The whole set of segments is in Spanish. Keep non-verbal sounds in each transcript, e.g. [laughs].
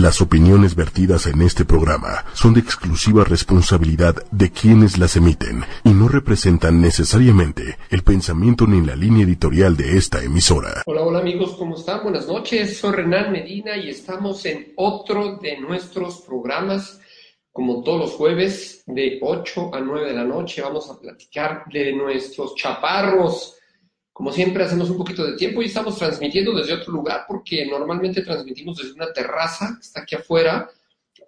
Las opiniones vertidas en este programa son de exclusiva responsabilidad de quienes las emiten y no representan necesariamente el pensamiento ni la línea editorial de esta emisora. Hola, hola amigos, ¿cómo están? Buenas noches, soy Renan Medina y estamos en otro de nuestros programas. Como todos los jueves, de 8 a 9 de la noche, vamos a platicar de nuestros chaparros como siempre, hacemos un poquito de tiempo y estamos transmitiendo desde otro lugar porque normalmente transmitimos desde una terraza que está aquí afuera,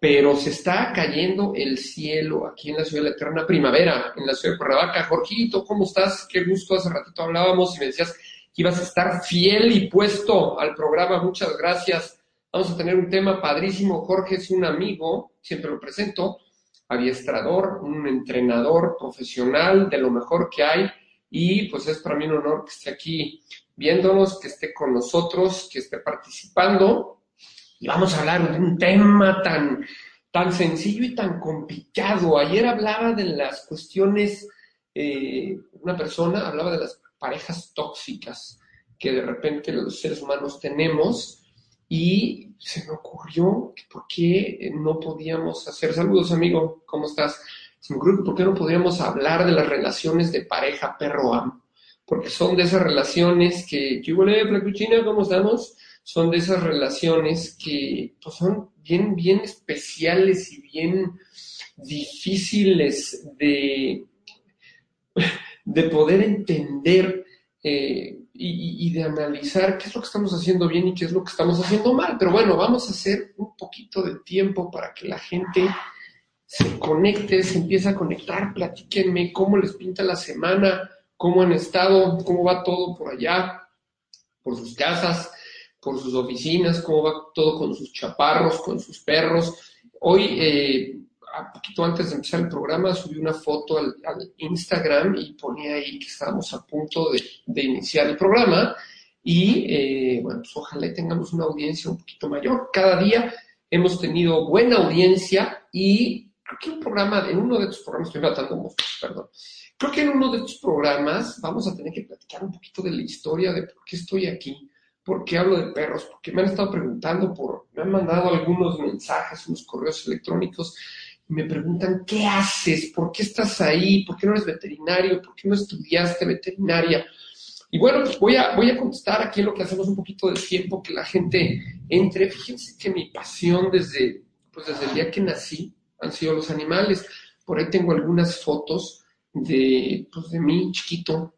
pero se está cayendo el cielo aquí en la ciudad de la eterna primavera, en la ciudad de Cuernavaca. Jorgito, ¿cómo estás? Qué gusto, hace ratito hablábamos y me decías que ibas a estar fiel y puesto al programa. Muchas gracias. Vamos a tener un tema padrísimo. Jorge es un amigo, siempre lo presento, adiestrador, un entrenador profesional de lo mejor que hay y pues es para mí un honor que esté aquí viéndonos, que esté con nosotros, que esté participando. Y vamos a hablar de un tema tan, tan sencillo y tan complicado. Ayer hablaba de las cuestiones, eh, una persona hablaba de las parejas tóxicas que de repente los seres humanos tenemos y se me ocurrió que por qué no podíamos hacer. Saludos, amigo, ¿cómo estás? Se me ocurre por qué no podríamos hablar de las relaciones de pareja perro-amo, porque son de esas relaciones que, ¿qué huele, Flacuchina? ¿Cómo estamos? Son de esas relaciones que pues, son bien, bien especiales y bien difíciles de, de poder entender eh, y, de analizar qué es lo que estamos haciendo bien y qué es lo que estamos haciendo mal. Pero bueno, vamos a hacer un poquito de tiempo para que la gente se conecte, se empieza a conectar, platíquenme cómo les pinta la semana, cómo han estado, cómo va todo por allá, por sus casas, por sus oficinas, cómo va todo con sus chaparros, con sus perros. Hoy, eh, un poquito antes de empezar el programa, subí una foto al, Instagram y ponía ahí que estábamos a punto de, iniciar el programa y, eh, bueno, pues ojalá tengamos una audiencia un poquito mayor. Cada día hemos tenido buena audiencia y creo que un programa, en uno de estos programas, estoy matando perdón, creo que en uno de estos programas vamos a tener que platicar un poquito de la historia de por qué estoy aquí, por qué hablo de perros, porque me han estado preguntando por, me han mandado algunos mensajes, unos correos electrónicos, y me preguntan, ¿qué haces? ¿Por qué estás ahí? ¿Por qué no eres veterinario? ¿Por qué no estudiaste veterinaria? Y bueno, pues voy a, voy a contestar aquí lo que hacemos un poquito de tiempo, que la gente entre. Fíjense que mi pasión desde, pues desde el día que nací han sido los animales. Por ahí tengo algunas fotos de, pues, de mí chiquito,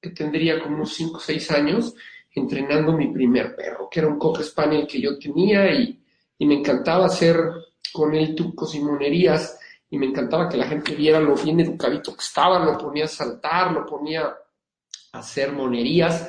que tendría como unos 5 o 6 años, entrenando mi primer perro, que era un Cocker Spaniel que yo tenía y, me encantaba hacer con él trucos y monerías y me encantaba que la gente viera lo bien educadito que estaba, lo ponía a saltar, lo ponía a hacer monerías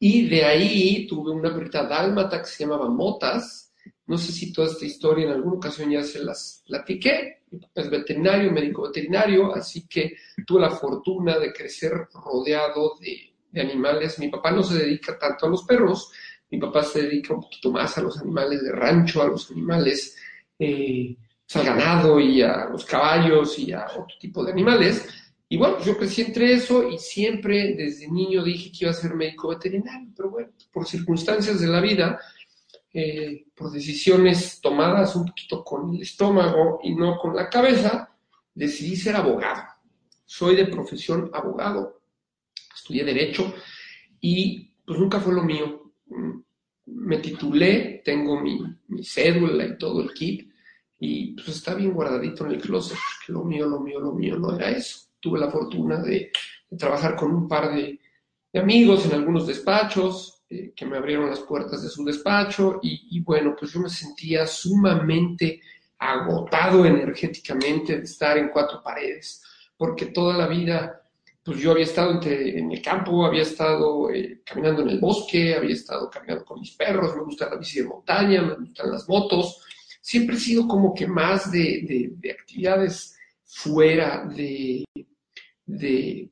y de ahí tuve una perrita dálmata que se llamaba Motas, no sé si toda esta historia en alguna ocasión ya se las platiqué. Mi papá es veterinario, médico veterinario, así que tuve la fortuna de crecer rodeado de, animales. Mi papá no se dedica tanto a los perros, mi papá se dedica un poquito más a los animales de rancho, a los animales, eh, pues, al ganado y a los caballos y a otro tipo de animales. Y bueno, yo crecí entre eso y siempre desde niño dije que iba a ser médico veterinario, pero bueno, por circunstancias de la vida, eh, por decisiones tomadas un poquito con el estómago y no con la cabeza, decidí ser abogado. Soy de profesión abogado, estudié derecho y pues nunca fue lo mío. Me titulé, tengo mi, cédula y todo el kit y pues está bien guardadito en el closet, lo mío, lo mío, lo mío no era eso. Tuve la fortuna de, trabajar con un par de amigos en algunos despachos, eh, que me abrieron las puertas de su despacho y, bueno, pues yo me sentía sumamente agotado energéticamente de estar en cuatro paredes, porque toda la vida, pues yo había estado en el campo, había estado eh, caminando en el bosque, había estado caminando con mis perros, me gusta la bici de montaña, me gustan las motos, siempre he sido como que más de actividades fuera de, de,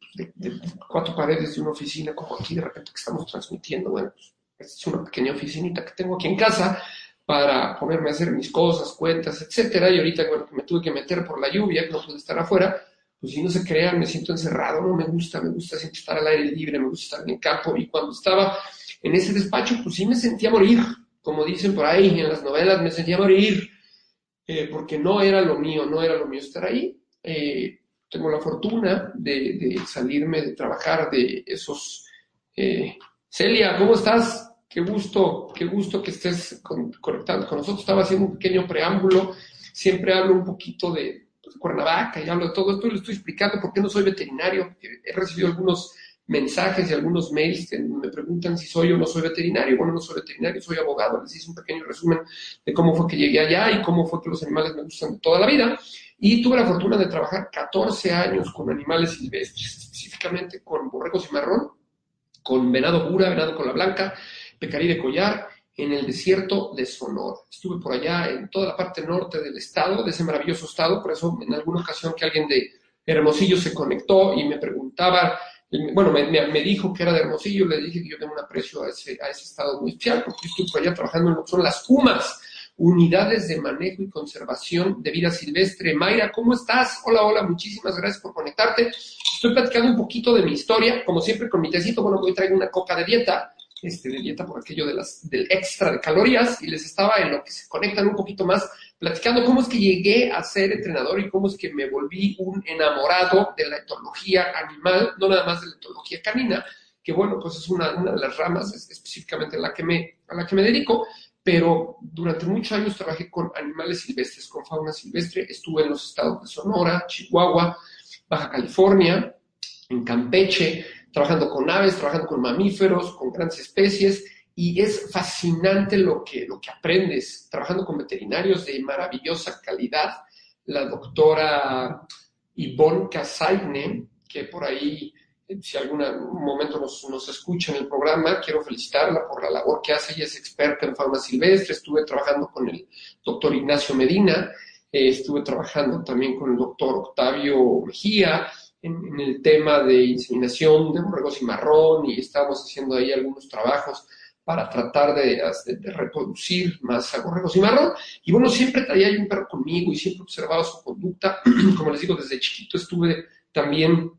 cuatro paredes de una oficina, como aquí de repente que estamos transmitiendo. Bueno, pues, es una pequeña oficinita que tengo aquí en casa para ponerme a hacer mis cosas, cuentas, etcétera. Y ahorita, bueno, que me tuve que meter por la lluvia, no pude estar afuera, pues si no se crean, me siento encerrado, no me gusta, me gusta siempre estar al aire libre, me gusta estar en el campo. Y cuando estaba en ese despacho, pues sí me sentía morir, como dicen por ahí en las novelas, me sentía morir, eh, porque no era lo mío, no era lo mío estar ahí. Eh, tengo la fortuna de, salirme de trabajar de esos... Eh, Celia, ¿cómo estás? Qué gusto, qué gusto que estés conectado con nosotros. Estaba haciendo un pequeño preámbulo. Siempre hablo un poquito de, pues, Cuernavaca y hablo de todo esto y le estoy explicando por qué no soy veterinario. He recibido algunos mensajes y algunos mails que me preguntan si soy o no soy veterinario. Bueno, no soy veterinario, soy abogado. Les hice un pequeño resumen de cómo fue que llegué allá y cómo fue que los animales me gustan toda la vida. Y tuve la fortuna de trabajar 14 años con animales silvestres, específicamente con borregos y marrón, con venado pura, venado con la blanca, pecarí de collar, en el desierto de Sonora. Estuve por allá en toda la parte norte del estado, de ese maravilloso estado, por eso en alguna ocasión que alguien de Hermosillo se conectó y me preguntaba bueno, me, dijo que era de Hermosillo, le dije que yo tengo un aprecio a ese, a ese estado muy especial, porque estuve por allá trabajando en lo que son las UMAS, Unidades de Manejo y Conservación de Vida Silvestre. Mayra, ¿cómo estás? Hola, hola, muchísimas gracias por conectarte. Estoy platicando un poquito de mi historia, como siempre con mi tecito, bueno, hoy traigo una coca de dieta, este, de dieta por aquello de las, del extra de calorías, y les estaba en lo que se conectan un poquito más platicando cómo es que llegué a ser entrenador y cómo es que me volví un enamorado de la etología animal, no nada más de la etología canina, que bueno, pues es una, de las ramas específicamente a la, que me, a la que me dedico, pero durante muchos años trabajé con animales silvestres, con fauna silvestre, estuve en los estados de Sonora, Chihuahua, Baja California, en Campeche, trabajando con aves, trabajando con mamíferos, con grandes especies, y es fascinante lo que, lo que aprendes trabajando con veterinarios de maravillosa calidad. La doctora Yvonne Casaigne, que por ahí, si algún momento nos, nos, escucha en el programa, quiero felicitarla por la labor que hace. Ella es experta en fauna silvestre. Estuve trabajando con el doctor Ignacio Medina, eh, estuve trabajando también con el doctor Octavio Mejía, en, en, el tema de inseminación de borregos y marrón y estábamos haciendo ahí algunos trabajos para tratar de, reproducir más a y marrón. Y bueno, siempre traía ahí un perro conmigo y siempre observaba su conducta. [clears throat] Como les digo, desde chiquito estuve también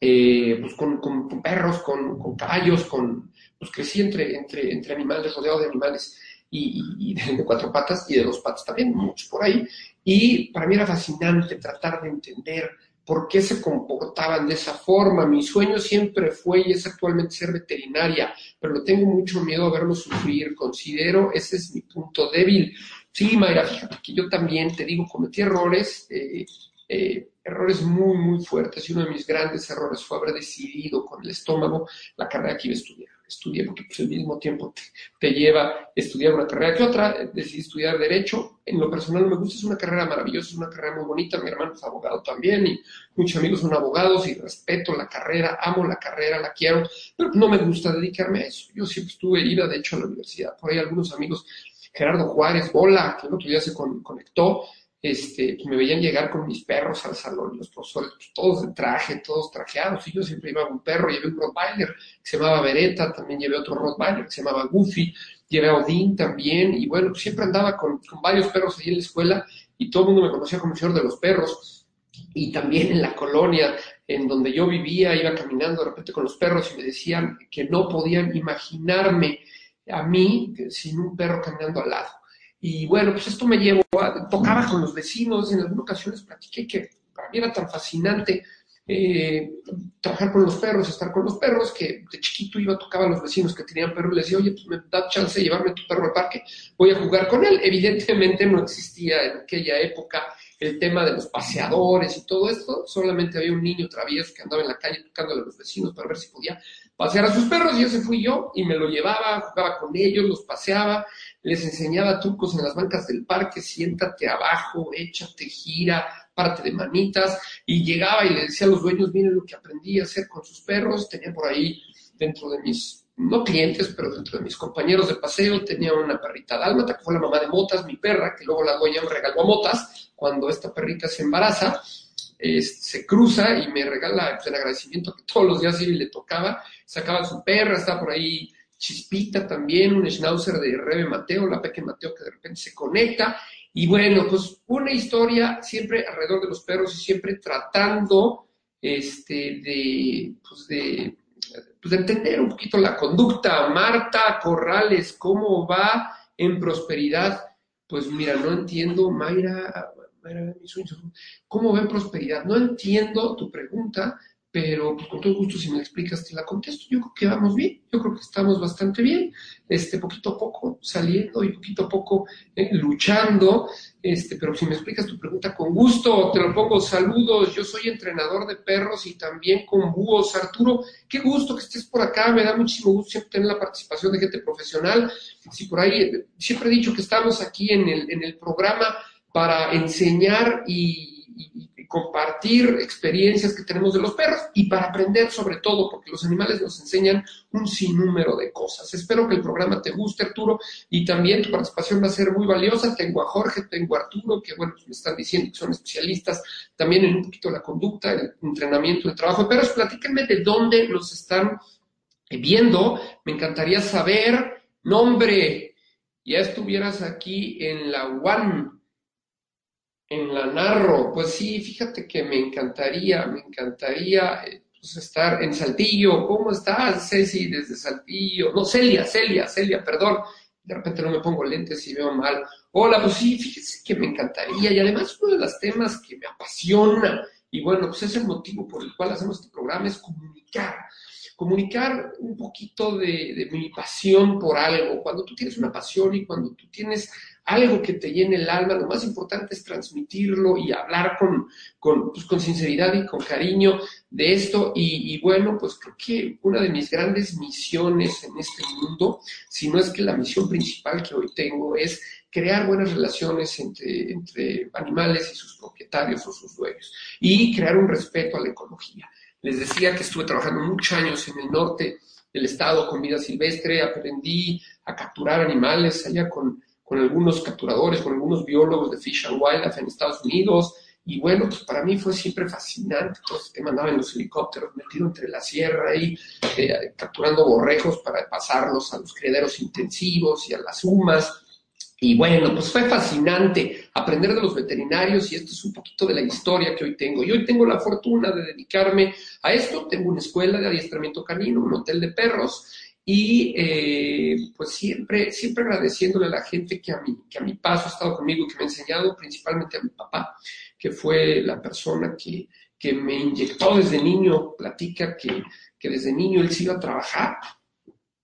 eh, pues con, perros, con, caballos, con, pues crecí entre, entre, entre animales, rodeado de animales y, de, cuatro patas y de dos patas también, muchos por ahí. Y para mí era fascinante tratar de entender por qué se comportaban de esa forma. Mi sueño siempre fue y es actualmente ser veterinaria, pero le tengo mucho miedo a verlo sufrir. Considero ese es mi punto débil. Sí, Mayra, fíjate que yo también te digo, cometí errores, eh, eh, errores muy, muy fuertes. Y uno de mis grandes errores fue haber decidido con el estómago la carrera que iba a estudiar estudié, porque pues al mismo tiempo te, lleva estudiar una carrera que otra, decidí estudiar Derecho, en lo personal no me gusta, es una carrera maravillosa, es una carrera muy bonita, mi hermano es abogado también y muchos amigos son abogados y respeto la carrera, amo la carrera, la quiero, pero no me gusta dedicarme a eso, yo siempre estuve ida de hecho a la universidad, por ahí algunos amigos, Gerardo Juárez, Bola, que el otro día se conectó, este, me veían llegar con mis perros al salón, los profesores, todos de traje, todos trajeados, y yo siempre llevaba un perro, llevé un Rottweiler que se llamaba Beretta, también llevé otro Rottweiler que se llamaba Goofy, llevé a Odín también, y bueno, siempre andaba con, varios perros ahí en la escuela, y todo el mundo me conocía como el señor de los perros, y también en la colonia en donde yo vivía, iba caminando de repente con los perros y me decían que no podían imaginarme a mí sin un perro caminando al lado. Y bueno, pues esto me llevó a, tocaba con los vecinos, en algunas ocasiones platiqué que para mí era tan fascinante eh, trabajar con los perros, estar con los perros, que de chiquito iba, tocaba a los vecinos que tenían perros y les decía, oye, pues me da chance de llevarme tu perro al parque, voy a jugar con él. Evidentemente no existía en aquella época el tema de los paseadores y todo esto, solamente había un niño travieso que andaba en la calle tocándole a los vecinos para ver si podía pasear a sus perros y ese fui yo y me lo llevaba, jugaba con ellos, los paseaba, les enseñaba trucos en las bancas del parque, siéntate abajo, échate, gira, parte de manitas, y llegaba y le decía a los dueños, miren lo que aprendí a hacer con sus perros, tenía por ahí dentro de mis, no clientes, pero dentro de mis compañeros de paseo, tenía una perrita dálmata, que fue la mamá de Motas, mi perra, que luego la dueña me regaló a Motas, cuando esta perrita se embaraza, se cruza y me regala el agradecimiento que todos los días iba y le tocaba, sacaba su perra, estaba por ahí Chispita también, un schnauzer de Rebe Mateo, la pequeña Mateo que de repente se conecta. Y bueno, pues una historia siempre alrededor de los perros y siempre tratando este, de, pues de, pues de entender un poquito la conducta. Marta Corrales, ¿cómo va en prosperidad, pues mira, no entiendo, Mayra, Mayra ¿cómo ven prosperidad? No entiendo tu pregunta, pero pues, con todo gusto si me explicas te la contesto. Yo creo que vamos bien, yo creo que estamos bastante bien, este, poquito a poco saliendo y poquito a poco eh, luchando, este, pero si me explicas tu pregunta con gusto, te lo pongo, saludos, yo soy entrenador de perros y también con búhos. Arturo, qué gusto que estés por acá, me da muchísimo gusto siempre tener la participación de gente profesional. Si por ahí, siempre he dicho que estamos aquí en el, en el programa para enseñar y compartir experiencias que tenemos de los perros y para aprender sobre todo, porque los animales nos enseñan un sinnúmero de cosas. Espero que el programa te guste, Arturo, y también tu participación va a ser muy valiosa. Tengo a Jorge, tengo a Arturo, que bueno, me están diciendo que son especialistas también en un poquito la conducta, el entrenamiento, el trabajo de perros. Platíquenme de dónde nos están viendo. Me encantaría saber, nombre, ya estuvieras aquí en la One en la Narro, pues sí, fíjate que me encantaría, me encantaría eh, pues, estar en Saltillo. ¿Cómo estás, Ceci, desde Saltillo? No, Celia, Celia, Celia, perdón. De repente no me pongo lentes y veo mal. Hola, pues sí, fíjese que me encantaría. Y además uno de los temas que me apasiona, y bueno, pues es el motivo por el cual hacemos este programa, es comunicar. Comunicar un poquito de, de mi pasión por algo. Cuando tú tienes una pasión y cuando tú tienes algo que te llene el alma, lo más importante es transmitirlo y hablar con, con, pues, sinceridad y con cariño de esto. Y, bueno, pues creo que una de mis grandes misiones en este mundo, si no es que la misión principal que hoy tengo es crear buenas relaciones entre, entre animales y sus propietarios o sus dueños y crear un respeto a la ecología. Les decía que estuve trabajando muchos años en el norte del estado con vida silvestre, aprendí a capturar animales allá con con algunos capturadores, con algunos biólogos de Fish and Wildlife en Estados Unidos. Y bueno, pues para mí fue siempre fascinante todo este tema. Andaba en los helicópteros metido entre la sierra y eh, capturando borrejos para pasarlos a los criaderos intensivos y a las humas. Y bueno, pues fue fascinante aprender de los veterinarios y esto es un poquito de la historia que hoy tengo. Y hoy tengo la fortuna de dedicarme a esto. Tengo una escuela de adiestramiento canino, un hotel de perros y eh, pues siempre, siempre agradeciéndole a la gente que a, mí, que a mi paso ha estado conmigo que me ha enseñado, principalmente a mi papá, que fue la persona que, que me inyectó desde niño, platica que, que desde niño él se iba a trabajar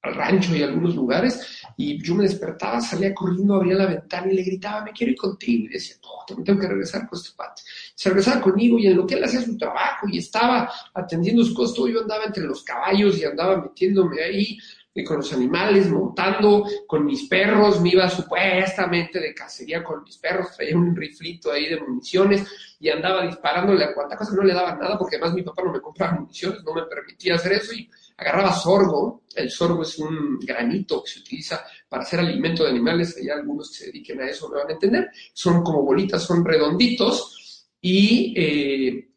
al rancho y algunos lugares, y yo me despertaba, salía corriendo, abría la ventana y le gritaba, me quiero ir contigo, y decía, no, también tengo que regresar con este pate. Se regresaba conmigo y en lo que él hacía su trabajo y estaba atendiendo sus cosas, yo andaba entre los caballos y andaba metiéndome ahí con los animales, montando con mis perros, me iba supuestamente de cacería con mis perros, traía un riflito ahí de municiones y andaba disparándole a cuanta cosa, no le daba nada porque además mi papá no me compraba municiones, no me permitía hacer eso y agarraba sorgo, el sorgo es un granito que se utiliza para hacer alimento de animales, hay algunos que se dediquen a eso me van a entender, son como bolitas, son redonditos. Y... Eh,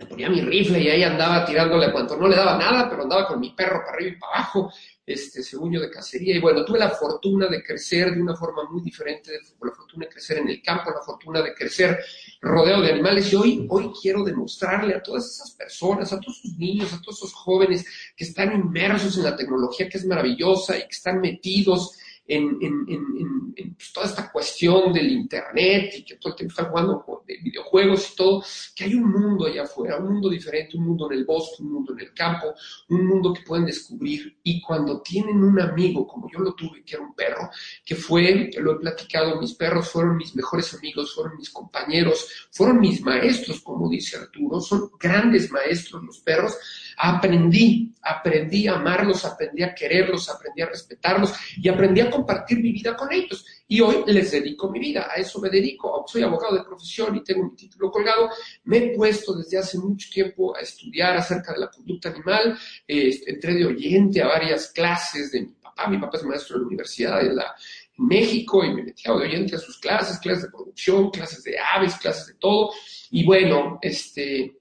le ponía mi rifle y ahí andaba tirándole cuanto no le daba nada, pero andaba con mi perro para arriba y para abajo este, según de cacería. Y bueno, tuve la fortuna de crecer de una forma muy diferente, la fortuna de crecer en el campo, la fortuna de crecer rodeado de animales. Y hoy, hoy quiero demostrarle a todas esas personas, a todos esos niños, a todos esos jóvenes que están inmersos en la tecnología que es maravillosa y que están metidos en, pues, toda esta cuestión del Internet y que todo el tiempo están jugando de videojuegos y todo, que hay un mundo allá afuera, un mundo diferente, un mundo en el bosque, un mundo en el campo, un mundo que pueden descubrir. Y cuando tienen un amigo, como yo lo tuve, que era un perro, que fue, lo he platicado, mis perros fueron mis mejores amigos, fueron mis compañeros, fueron mis maestros, como dice Arturo, son grandes maestros los perros, aprendí, aprendí a amarlos, aprendí a quererlos, aprendí a respetarlos y aprendí a compartir mi vida con ellos. Y hoy les dedico mi vida, a eso me dedico. Soy abogado de profesión y tengo mi título colgado. Me he puesto desde hace mucho tiempo a estudiar acerca de la conducta animal. entré de oyente a varias clases de mi papá. Mi papá es maestro de la Universidad de la, México y me metía de oyente a sus clases, clases de producción, clases de aves, clases de todo. Y bueno, este,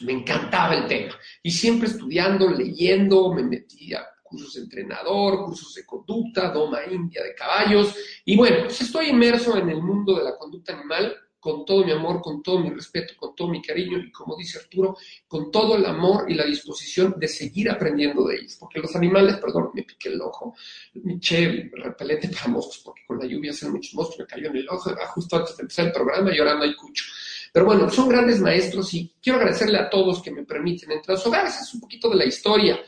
me encantaba el tema. Y siempre estudiando, leyendo, me metía cursos de entrenador, cursos de conducta, doma india de caballos. Y bueno, pues estoy inmerso en el mundo de la conducta animal con todo mi amor, con todo mi respeto, con todo mi cariño y como dice Arturo, con todo el amor y la disposición de seguir aprendiendo de ellos. Porque los animales, perdón, me piqué el ojo, mi che repelente para moscos, porque con la lluvia hacen muchos moscos, me cayó en el ojo justo antes de empezar el programa no hay cucho. Pero bueno, son grandes maestros y quiero agradecerle a todos que me permiten entrar. los hogares. Es un poquito de la historia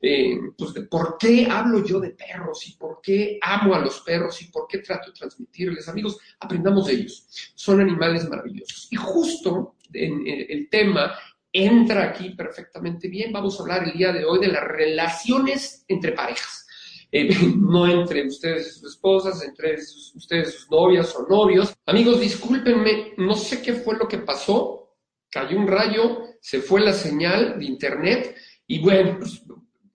eh, pues de por qué hablo yo de perros y por qué amo a los perros y por qué trato de transmitirles. Amigos, aprendamos de ellos. Son animales maravillosos. Y justo en, el tema entra aquí perfectamente bien. Vamos a hablar el día de hoy de las relaciones entre parejas. Eh, [laughs] no entre ustedes y sus esposas, entre ustedes y sus novias o novios. Amigos, discúlpenme, no sé qué fue lo que pasó. Cayó un rayo, se fue la señal de internet y bueno, pues,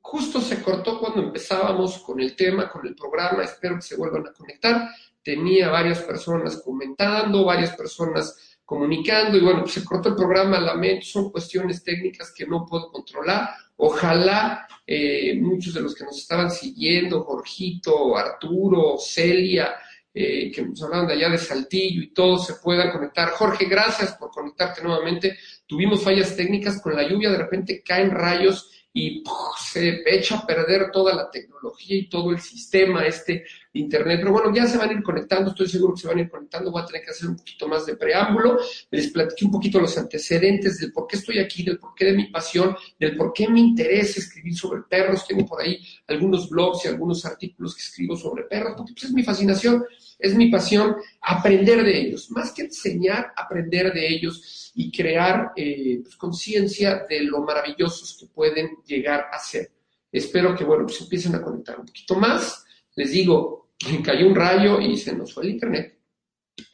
Justo se cortó cuando empezábamos con el tema, con el programa, espero que se vuelvan a conectar. Tenía varias personas comentando, varias personas comunicando y bueno, pues se cortó el programa, lamento, son cuestiones técnicas que no puedo controlar. Ojalá eh, muchos de los que nos estaban siguiendo, Jorgito, Arturo, Celia, eh, que nos hablaban de allá de Saltillo y todos se puedan conectar. Jorge, gracias por conectarte nuevamente. Tuvimos fallas técnicas con la lluvia, de repente caen rayos y se echa a perder toda la tecnología y todo el sistema este de Internet. Pero bueno, ya se van a ir conectando, estoy seguro que se van a ir conectando, voy a tener que hacer un poquito más de preámbulo, les platiqué un poquito los antecedentes del por qué estoy aquí, del por qué de mi pasión, del por qué me interesa escribir sobre perros, tengo por ahí algunos blogs y algunos artículos que escribo sobre perros, porque pues, es mi fascinación, es mi pasión aprender de ellos, más que enseñar, aprender de ellos y crear eh, pues, conciencia de lo maravillosos que pueden llegar a ser. Espero que, bueno, pues empiecen a conectar un poquito más. Les digo, cayó un rayo y se nos fue el internet.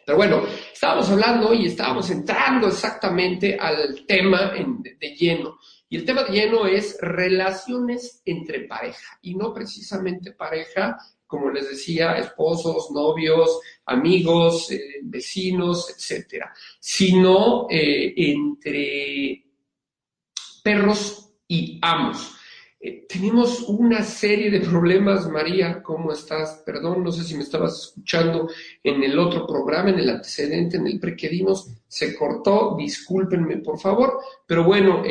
Pero bueno, estábamos hablando y estábamos entrando exactamente al tema de lleno. Y el tema de lleno es relaciones entre pareja y no precisamente pareja como les decía, esposos, novios, amigos, eh, vecinos, etcétera, sino eh, entre perros y amos. Eh, tenemos una serie de problemas, María, ¿cómo estás? Perdón, no sé si me estabas escuchando en el otro programa, en el antecedente, en el pre se cortó, discúlpenme por favor, pero bueno,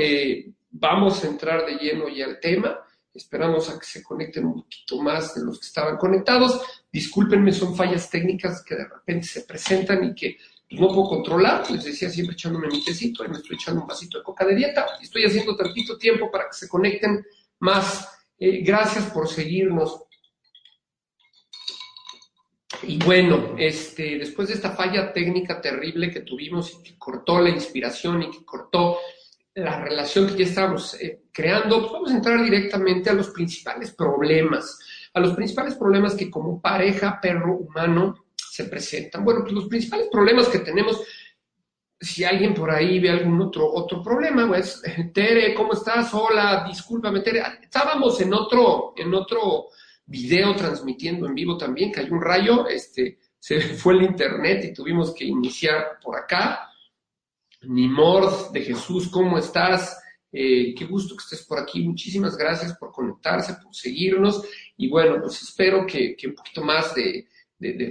vamos a entrar de lleno ya al tema. Esperamos a que se conecten un poquito más de los que estaban conectados. Discúlpenme, son fallas técnicas que de repente se presentan y que no puedo controlar. Les decía siempre echándome mi tecito, ahí me estoy echando un vasito de coca de dieta y estoy haciendo tantito tiempo para que se conecten más. Eh, gracias por seguirnos. Y bueno, este, después de esta falla técnica terrible que tuvimos y que cortó la inspiración y que cortó la relación que ya estábamos eh, creando, pues vamos a entrar directamente a los principales problemas, a los principales problemas que como pareja perro-humano se presentan. Bueno, pues los principales problemas que tenemos, si alguien por ahí ve algún otro, otro problema, pues, [laughs] Tere, ¿cómo estás? Hola, discúlpame, Tere. Estábamos en otro, en otro video transmitiendo en vivo también, cayó un rayo, este, se [laughs] fue el internet y tuvimos que iniciar por acá. Nimord de Jesús, ¿cómo estás? Eh, qué gusto que estés por aquí. Muchísimas gracias por conectarse, por seguirnos. Y bueno, pues espero que, un poquito más de,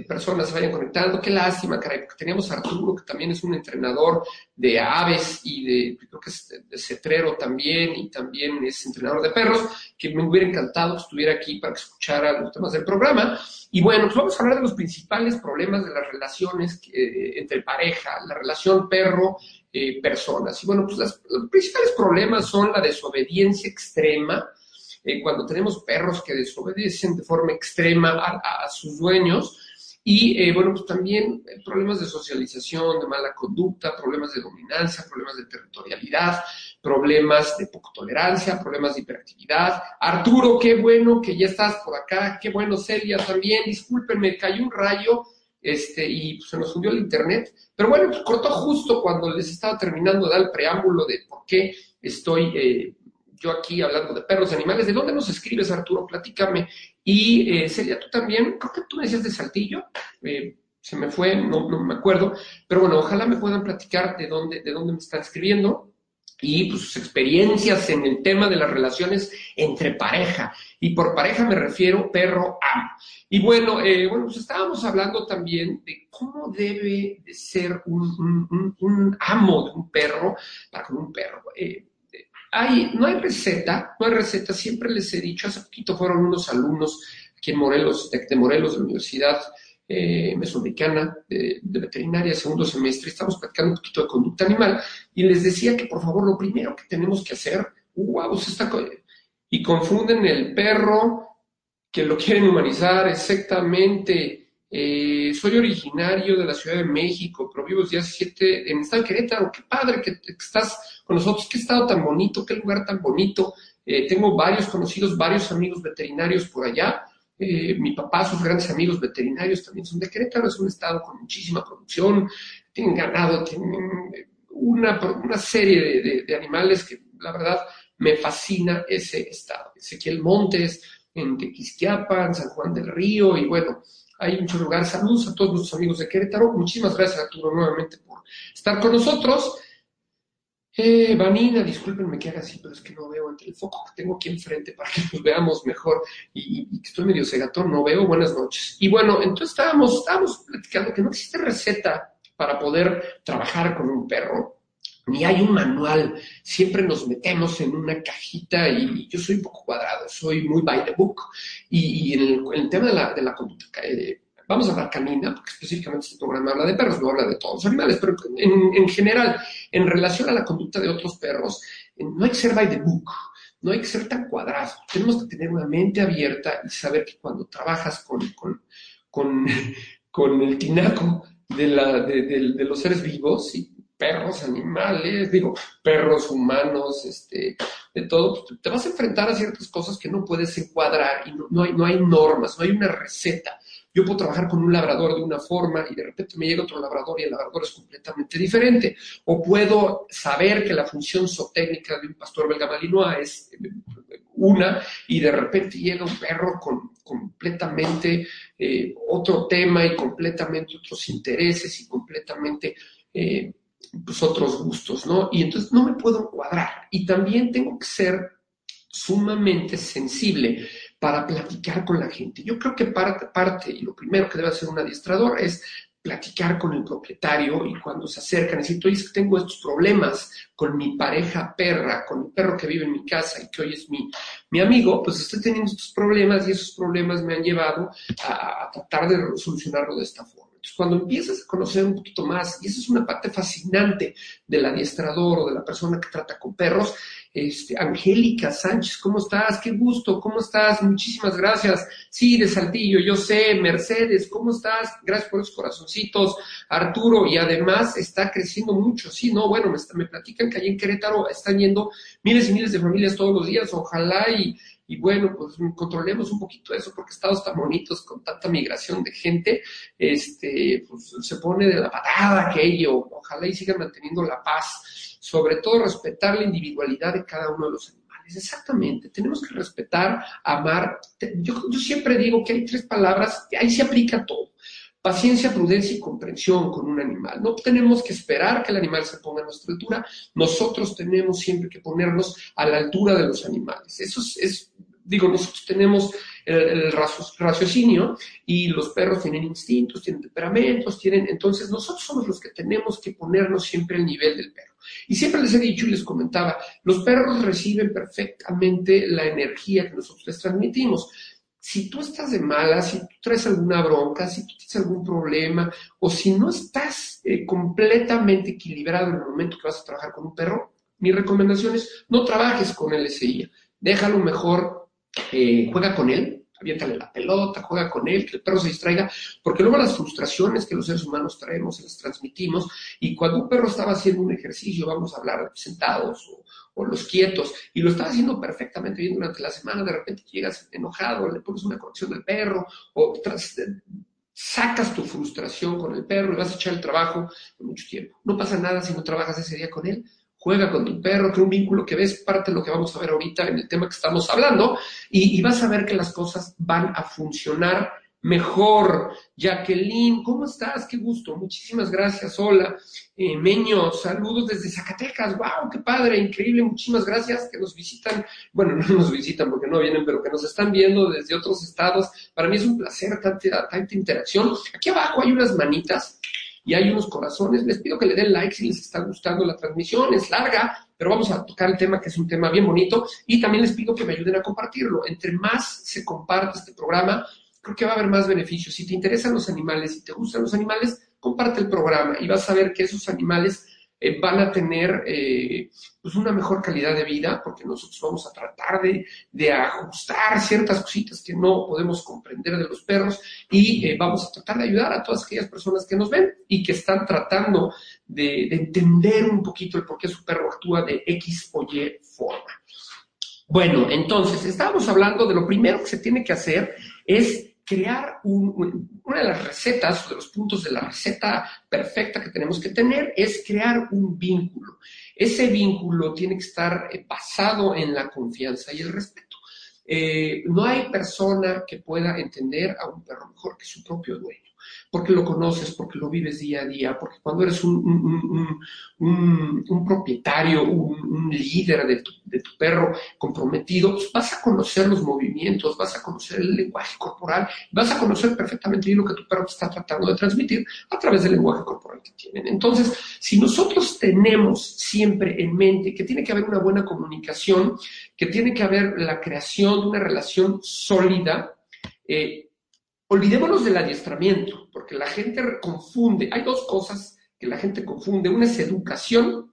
personas se vayan conectando. Qué lástima, caray, porque teníamos a Arturo, que también es un entrenador de aves y de, creo que es de, cetrero también, y también es entrenador de perros, que me hubiera encantado que estuviera aquí para que escuchara los temas del programa. Y bueno, pues vamos a hablar de los principales problemas de las relaciones eh, entre pareja, la relación perro eh, personas. Y bueno, pues los principales problemas son la desobediencia extrema, eh, cuando tenemos perros que desobedecen de forma extrema a, sus dueños, y eh, bueno, pues también problemas de socialización, de mala conducta, problemas de dominancia, problemas de territorialidad, problemas de poco tolerancia, problemas de hiperactividad. Arturo, qué bueno que ya estás por acá, qué bueno Celia también, discúlpenme, cayó un rayo este, y pues, se nos hundió el internet. Pero bueno, pues, cortó justo cuando les estaba terminando de dar el preámbulo de por qué estoy eh, yo aquí hablando de perros, animales. ¿De dónde nos escribes, Arturo? Platícame. Y eh, Celia, tú también, creo que tú me decías de Saltillo. Eh, se me fue, no, no me acuerdo. Pero bueno, ojalá me puedan platicar de dónde, de dónde me están escribiendo. Y pues, sus experiencias en el tema de las relaciones entre pareja. Y por pareja me refiero perro-amo. Y bueno, eh, bueno, pues estábamos hablando también de cómo debe de ser un, amo de un perro para con un perro. Eh, hay, no hay receta, no hay receta, siempre les he dicho, hace poquito fueron unos alumnos aquí en Morelos, de, Morelos, de la Universidad eh, Mesoamericana de, Veterinaria, segundo semestre, estamos platicando un poquito de conducta animal, y les decía que por favor lo primero que tenemos que hacer, wow, se está... Y confunden el perro, que lo quieren humanizar exactamente. Eh, soy originario de la Ciudad de México, pero vivo desde hace siete en el estado de Querétaro. Qué padre que estás con nosotros, qué estado tan bonito, qué lugar tan bonito. Eh, tengo varios conocidos, varios amigos veterinarios por allá. Eh, mi papá, sus grandes amigos veterinarios también son de Querétaro, es un estado con muchísima producción, tienen ganado, tienen una, una serie de, animales que la verdad me fascina ese estado. Ezequiel Montes, en Tequisquiapan, San Juan del Río, y bueno, hay muchos lugares. Saludos a todos nuestros amigos de Querétaro. Muchísimas gracias, Arturo, nuevamente por estar con nosotros. Eh, Vanina, discúlpenme que haga así, pero es que no veo entre el foco que tengo aquí enfrente para que nos veamos mejor y, que estoy medio cegatón, no veo. Buenas noches. Y bueno, entonces estábamos, estábamos platicando que no existe receta para poder trabajar con un perro ni hay un manual, siempre nos metemos en una cajita y, yo soy un poco cuadrado, soy muy by the book y, en, el, tema de la, de la conducta, eh, vamos a hablar canina, porque específicamente este programa habla de perros, no habla de todos los animales, pero en, en general, en relación a la conducta de otros perros, eh, no hay que ser by the book, no hay que ser tan cuadrado, tenemos que tener una mente abierta y saber que cuando trabajas con, con, con, [laughs] con el tinaco de, la, de, de, los seres vivos, y perros, animales, digo, perros humanos, este, de todo, pues, te vas a enfrentar a ciertas cosas que no puedes encuadrar y no, hay, no hay normas, no hay una receta. Yo puedo trabajar con un labrador de una forma y de repente me llega otro labrador y el labrador es completamente diferente. O puedo saber que la función zootécnica de un pastor belga malinois es eh, una y de repente llega un perro con completamente eh, otro tema y completamente otros intereses y completamente eh, pues, otros gustos, ¿no? Y entonces no me puedo cuadrar. Y también tengo que ser sumamente sensible para platicar con la gente. Yo creo que parte, parte, y lo primero que debe hacer un adiestrador es platicar con el propietario y cuando se acercan, decir, oye, tengo estos problemas con mi pareja perra, con el perro que vive en mi casa y que hoy es mi, mi amigo, pues estoy teniendo estos problemas y esos problemas me han llevado a, a tratar de solucionarlo de esta forma. Entonces, cuando empiezas a conocer un poquito más, y esa es una parte fascinante del adiestrador o de la persona que trata con perros, este, Angélica Sánchez, ¿cómo estás? Qué gusto, ¿cómo estás? Muchísimas gracias. Sí, de Saltillo, yo sé. Mercedes, ¿cómo estás? Gracias por los corazoncitos. Arturo, y además está creciendo mucho. Sí, no, bueno, me, me platican que allí en Querétaro están yendo miles y miles de familias todos los días. Ojalá y, y bueno, pues controlemos un poquito eso, porque estados tan bonitos con tanta migración de gente, este, pues se pone de la patada aquello, ojalá y sigan manteniendo la paz, sobre todo respetar la individualidad de cada uno de los animales. Exactamente, tenemos que respetar, amar. Yo, siempre digo que hay tres palabras, ahí se aplica todo paciencia, prudencia y comprensión con un animal. No tenemos que esperar que el animal se ponga a nuestra altura, nosotros tenemos siempre que ponernos a la altura de los animales. Eso es, digo, nosotros tenemos el, raciocinio y los perros tienen instintos, tienen temperamentos, tienen, entonces nosotros somos los que tenemos que ponernos siempre al nivel del perro. Y siempre les he dicho y les comentaba, los perros reciben perfectamente la energía que nosotros les transmitimos si tú estás de mala, si tú traes alguna bronca, si tú tienes algún problema, o si no estás eh, completamente equilibrado en el momento que vas a trabajar con un perro, mi recomendación es no trabajes con el SI. Déjalo mejor, eh, juega con él, aviéntale la pelota, juega con él, que el perro se distraiga, porque luego las frustraciones que los seres humanos traemos, se las transmitimos, y cuando un perro estaba haciendo un ejercicio, vamos a hablar sentados o o los quietos, y lo estás haciendo perfectamente bien durante la semana, de repente llegas enojado, le pones una conexión al perro, o sacas tu frustración con el perro y vas a echar el trabajo en mucho tiempo. No pasa nada si no trabajas ese día con él. Juega con tu perro, crea un vínculo que ves parte de lo que vamos a ver ahorita en el tema que estamos hablando, y, vas a ver que las cosas van a funcionar mejor. Jacqueline, ¿cómo estás? Qué gusto. Muchísimas gracias. Hola. Eh, Meño, saludos desde Zacatecas. ¡Wow! ¡Qué padre! Increíble. Muchísimas gracias que nos visitan. Bueno, [laughs] no nos visitan porque no vienen, pero que nos están viendo desde otros estados. Para mí es un placer tanta, tanta interacción. Aquí abajo hay unas manitas y hay unos corazones. Les pido que le den like si les está gustando la transmisión. Es larga, pero vamos a tocar el tema que es un tema bien bonito. Y también les pido que me ayuden a compartirlo. Entre más se comparte este programa, creo que va a haber más beneficios. Si te interesan los animales, si te gustan los animales, comparte el programa y vas a ver que esos animales eh, van a tener eh, pues una mejor calidad de vida, porque nosotros vamos a tratar de, de ajustar ciertas cositas que no podemos comprender de los perros y eh, vamos a tratar de ayudar a todas aquellas personas que nos ven y que están tratando de, de entender un poquito el por qué su perro actúa de X o Y forma. Bueno, entonces, estábamos hablando de lo primero que se tiene que hacer es crear una de las recetas, de los puntos de la receta perfecta que tenemos que tener es crear un vínculo. Ese vínculo tiene que estar eh, basado en la confianza y el respeto. Eh, no hay persona que pueda entender a un perro mejor que su propio dueño porque lo conoces, porque lo vives día a día, porque cuando eres un, un, propietario, un, líder de tu, de tu, perro comprometido, pues vas a conocer los movimientos, vas a conocer el lenguaje corporal, vas a conocer perfectamente lo que tu perro está tratando de transmitir a través del lenguaje corporal que tienen. Entonces, si nosotros tenemos siempre en mente que tiene que haber una buena comunicación, que tiene que haber la creación de una relación sólida, eh, Olvidémonos del adiestramiento, porque la gente confunde. Hay dos cosas que la gente confunde. Una es educación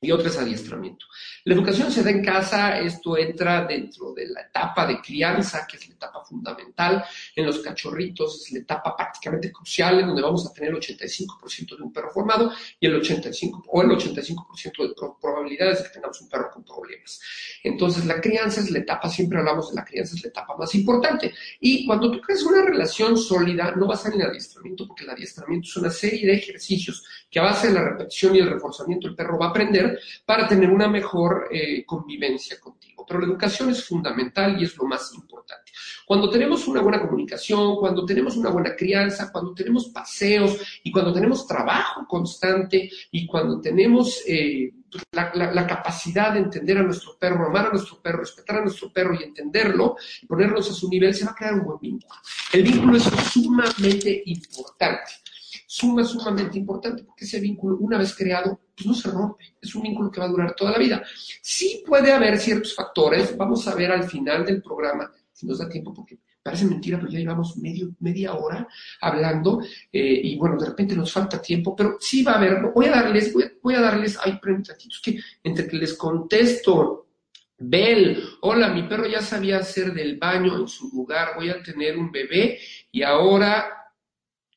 y otra es adiestramiento. La educación se da en casa, esto entra dentro de la etapa de crianza, que es la etapa fundamental. En los cachorritos es la etapa prácticamente crucial, en donde vamos a tener el 85% de un perro formado y el 85 o el 85% de probabilidades de que tengamos un perro con problemas. Entonces, la crianza es la etapa, siempre hablamos de la crianza, es la etapa más importante. Y cuando tú creas una relación sólida, no va a ser en adiestramiento, porque el adiestramiento es una serie de ejercicios que a base de la repetición y el reforzamiento el perro va a aprender para tener una mejor eh, convivencia contigo. Pero la educación es fundamental y es lo más importante. Cuando tenemos una buena comunicación, cuando tenemos una buena crianza, cuando tenemos paseos y cuando tenemos trabajo constante y cuando tenemos eh, la, capacidad de entender a nuestro perro, amar a nuestro perro, respetar a nuestro perro y entenderlo ponernos a su nivel, se va a crear un buen vínculo. El vínculo es sumamente importante suma, sumamente importante, porque ese vínculo, una vez creado, pues no se rompe, es un vínculo que va a durar toda la vida. Sí puede haber ciertos factores, vamos a ver al final del programa, si nos da tiempo, porque parece mentira, pero ya llevamos medio, media hora hablando eh, y bueno, de repente nos falta tiempo, pero sí va a haber, voy a darles, voy a, darles, hay preguntitos que entre que les contesto, Bel, hola, mi perro ya sabía hacer del baño en su lugar, voy a tener un bebé y ahora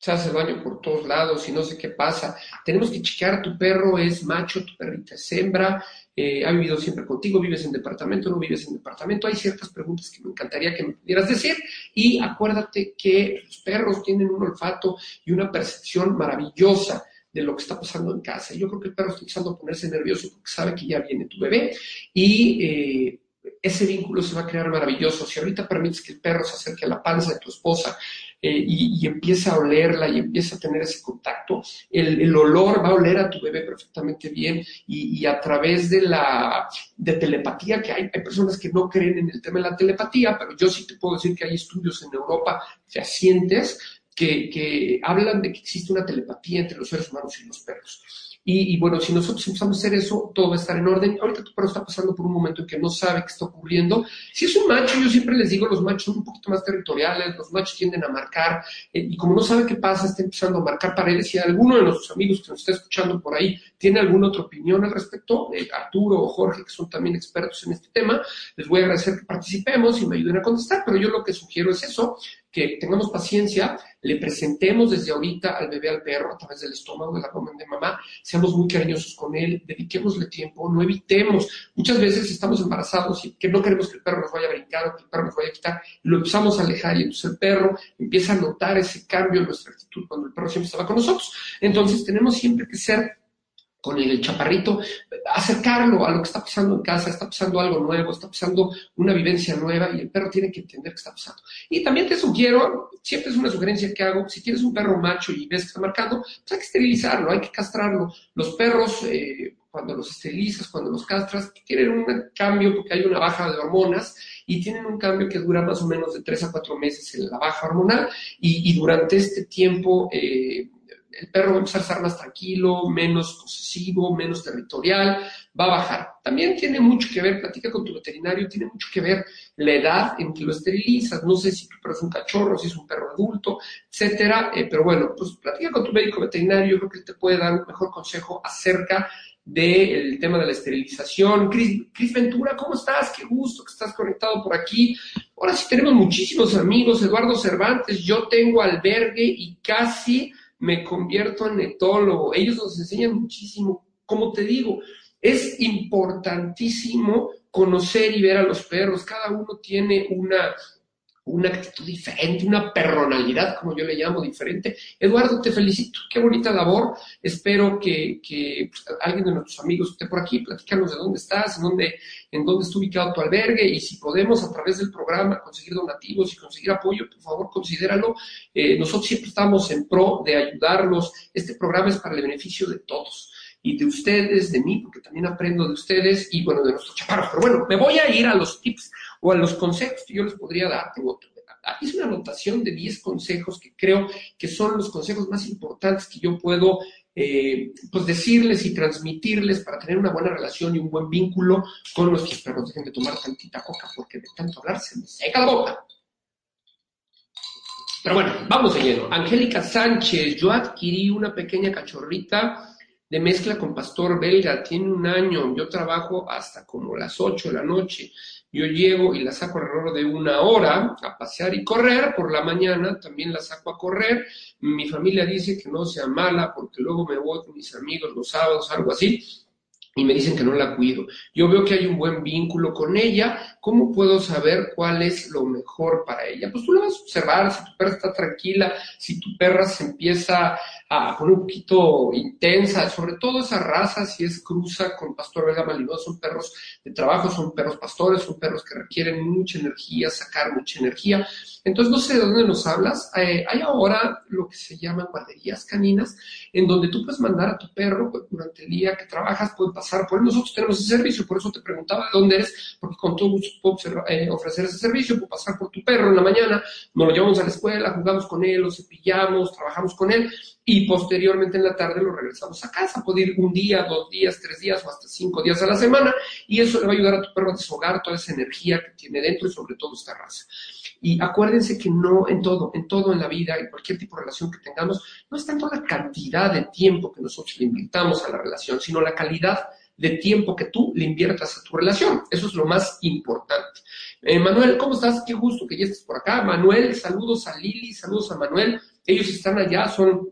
se hace baño por todos lados y no sé qué pasa. Tenemos que chequear, tu perro es macho, tu perrita es hembra, eh, ha vivido siempre contigo, vives en departamento, no vives en departamento. Hay ciertas preguntas que me encantaría que me pudieras decir. Y acuérdate que los perros tienen un olfato y una percepción maravillosa de lo que está pasando en casa. Yo creo que el perro está empezando a ponerse nervioso porque sabe que ya viene tu bebé y eh, ese vínculo se va a crear maravilloso. Si ahorita permites que el perro se acerque a la panza de tu esposa eh, y, empieza a olerla y empieza a tener ese contacto, el, olor va a oler a tu bebé perfectamente bien y, a través de la de telepatía que hay, hay personas que no creen en el tema de la telepatía, pero yo sí te puedo decir que hay estudios en Europa fehacientes que, que hablan de que existe una telepatía entre los seres humanos y los perros. Y, bueno, si nosotros empezamos a hacer eso, todo va a estar en orden. Ahorita tu perro está pasando por un momento en que no sabe qué está ocurriendo. Si es un macho, yo siempre les digo, los machos son un poquito más territoriales, los machos tienden a marcar, eh, y como no sabe qué pasa, está empezando a marcar paredes. Si alguno de nuestros amigos que nos está escuchando por ahí tiene alguna otra opinión al respecto, eh, Arturo o Jorge, que son también expertos en este tema, les voy a agradecer que participemos y me ayuden a contestar, pero yo lo que sugiero es eso, que tengamos paciencia, le presentemos desde ahorita al bebé al perro a través del estómago, del abdomen de mamá, seamos muy cariñosos con él, dediquémosle tiempo, no evitemos. Muchas veces estamos embarazados y que no queremos que el perro nos vaya a brincar o que el perro nos vaya a quitar, lo empezamos a alejar y entonces el perro empieza a notar ese cambio en nuestra actitud cuando el perro siempre estaba con nosotros. Entonces tenemos siempre que ser con el chaparrito, acercarlo a lo que está pasando en casa, está pasando algo nuevo, está pasando una vivencia nueva y el perro tiene que entender qué está pasando. Y también te sugiero, siempre es una sugerencia que hago, si tienes un perro macho y ves que está marcando, pues hay que esterilizarlo, hay que castrarlo. Los perros, eh, cuando los esterilizas, cuando los castras, tienen un cambio porque hay una baja de hormonas y tienen un cambio que dura más o menos de tres a cuatro meses en la baja hormonal y, durante este tiempo... Eh, el perro va a empezar a estar más tranquilo, menos posesivo, menos territorial, va a bajar. También tiene mucho que ver, platica con tu veterinario, tiene mucho que ver la edad en que lo esterilizas. No sé si tu perro es un cachorro, si es un perro adulto, etcétera. Eh, pero bueno, pues platica con tu médico veterinario, yo creo que él te puede dar un mejor consejo acerca del tema de la esterilización. Cris, Ventura, ¿cómo estás? Qué gusto que estás conectado por aquí. Ahora sí tenemos muchísimos amigos. Eduardo Cervantes, yo tengo albergue y casi me convierto en etólogo. Ellos nos enseñan muchísimo. Como te digo, es importantísimo conocer y ver a los perros. Cada uno tiene una una actitud diferente, una personalidad, como yo le llamo, diferente. Eduardo, te felicito, qué bonita labor. Espero que, pues, alguien de nuestros amigos esté por aquí, platícanos de dónde estás, en dónde, en dónde está ubicado tu albergue y si podemos a través del programa conseguir donativos y conseguir apoyo, por favor, considéralo. Eh, nosotros siempre estamos en pro de ayudarlos. Este programa es para el beneficio de todos y de ustedes, de mí, porque también aprendo de ustedes y bueno, de nuestros chaparros. Pero bueno, me voy a ir a los tips o a los consejos que yo les podría dar. Tengo, hice una anotación de 10 consejos que creo que son los consejos más importantes que yo puedo eh, pues decirles y transmitirles para tener una buena relación y un buen vínculo con nuestros perros. Dejen de tomar tantita coca porque de tanto hablar se me seca la boca. Pero bueno, vamos de lleno. Angélica Sánchez, yo adquirí una pequeña cachorrita de mezcla con pastor belga, tiene un año, yo trabajo hasta como las 8 de la noche, yo llego y la saco alrededor de una hora a pasear y correr, por la mañana también la saco a correr, mi familia dice que no sea mala porque luego me voy con mis amigos los sábados, algo así, y me dicen que no la cuido. Yo veo que hay un buen vínculo con ella. ¿Cómo puedo saber cuál es lo mejor para ella? Pues tú la vas a observar, si tu perra está tranquila, si tu perra se empieza a poner un poquito intensa, sobre todo esa raza, si es cruza con pastor belga malinois, son perros de trabajo, son perros pastores, son perros que requieren mucha energía, sacar mucha energía. Entonces, no sé de dónde nos hablas. Eh, hay ahora lo que se llaman guarderías caninas, en donde tú puedes mandar a tu perro pues, durante el día que trabajas, puede pasar por él. Nosotros tenemos ese servicio, por eso te preguntaba de dónde eres, porque con todo gusto puedo eh, ofrecer ese servicio, puedo pasar por tu perro en la mañana, nos lo llevamos a la escuela, jugamos con él, lo cepillamos, trabajamos con él y posteriormente en la tarde lo regresamos a casa. Puede ir un día, dos días, tres días o hasta cinco días a la semana y eso le va a ayudar a tu perro a deshogar toda esa energía que tiene dentro y sobre todo esta raza. Y acuérdense que no en todo, en todo en la vida, en cualquier tipo de relación que tengamos, no es tanto la cantidad de tiempo que nosotros le invitamos a la relación, sino la calidad de tiempo que tú le inviertas a tu relación. Eso es lo más importante. Eh, Manuel, ¿cómo estás? Qué gusto que ya estés por acá. Manuel, saludos a Lili, saludos a Manuel. Ellos están allá, son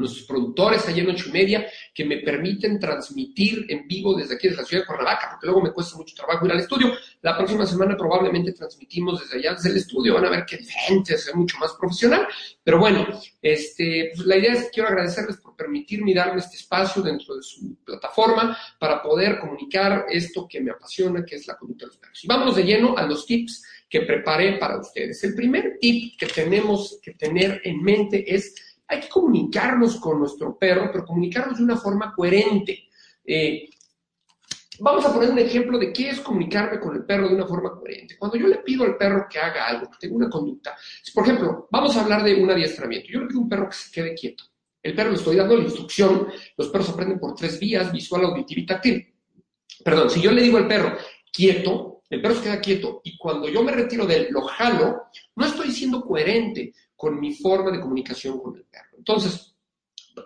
nuestros productores allá en ocho y media, que me permiten transmitir en vivo desde aquí, desde la ciudad de Cuernavaca, porque luego me cuesta mucho trabajo ir al estudio. La próxima semana probablemente transmitimos desde allá, desde el estudio, van a ver qué diferente, es mucho más profesional. Pero bueno, este, pues la idea es que quiero agradecerles por permitirme darme este espacio dentro de su plataforma para poder comunicar esto que me apasiona, que es la conducta de los perros. Y vámonos de lleno a los tips que preparé para ustedes. El primer tip que tenemos que tener en mente es hay que comunicarnos con nuestro perro, pero comunicarnos de una forma coherente. Eh, vamos a poner un ejemplo de qué es comunicarme con el perro de una forma coherente. Cuando yo le pido al perro que haga algo, que tenga una conducta, por ejemplo, vamos a hablar de un adiestramiento. Yo le pido a un perro que se quede quieto. El perro le estoy dando la instrucción, los perros aprenden por tres vías, visual, auditivo y táctil. Perdón, si yo le digo al perro, quieto, el perro se queda quieto y cuando yo me retiro de él, lo jalo, no estoy siendo coherente con mi forma de comunicación con el perro. Entonces,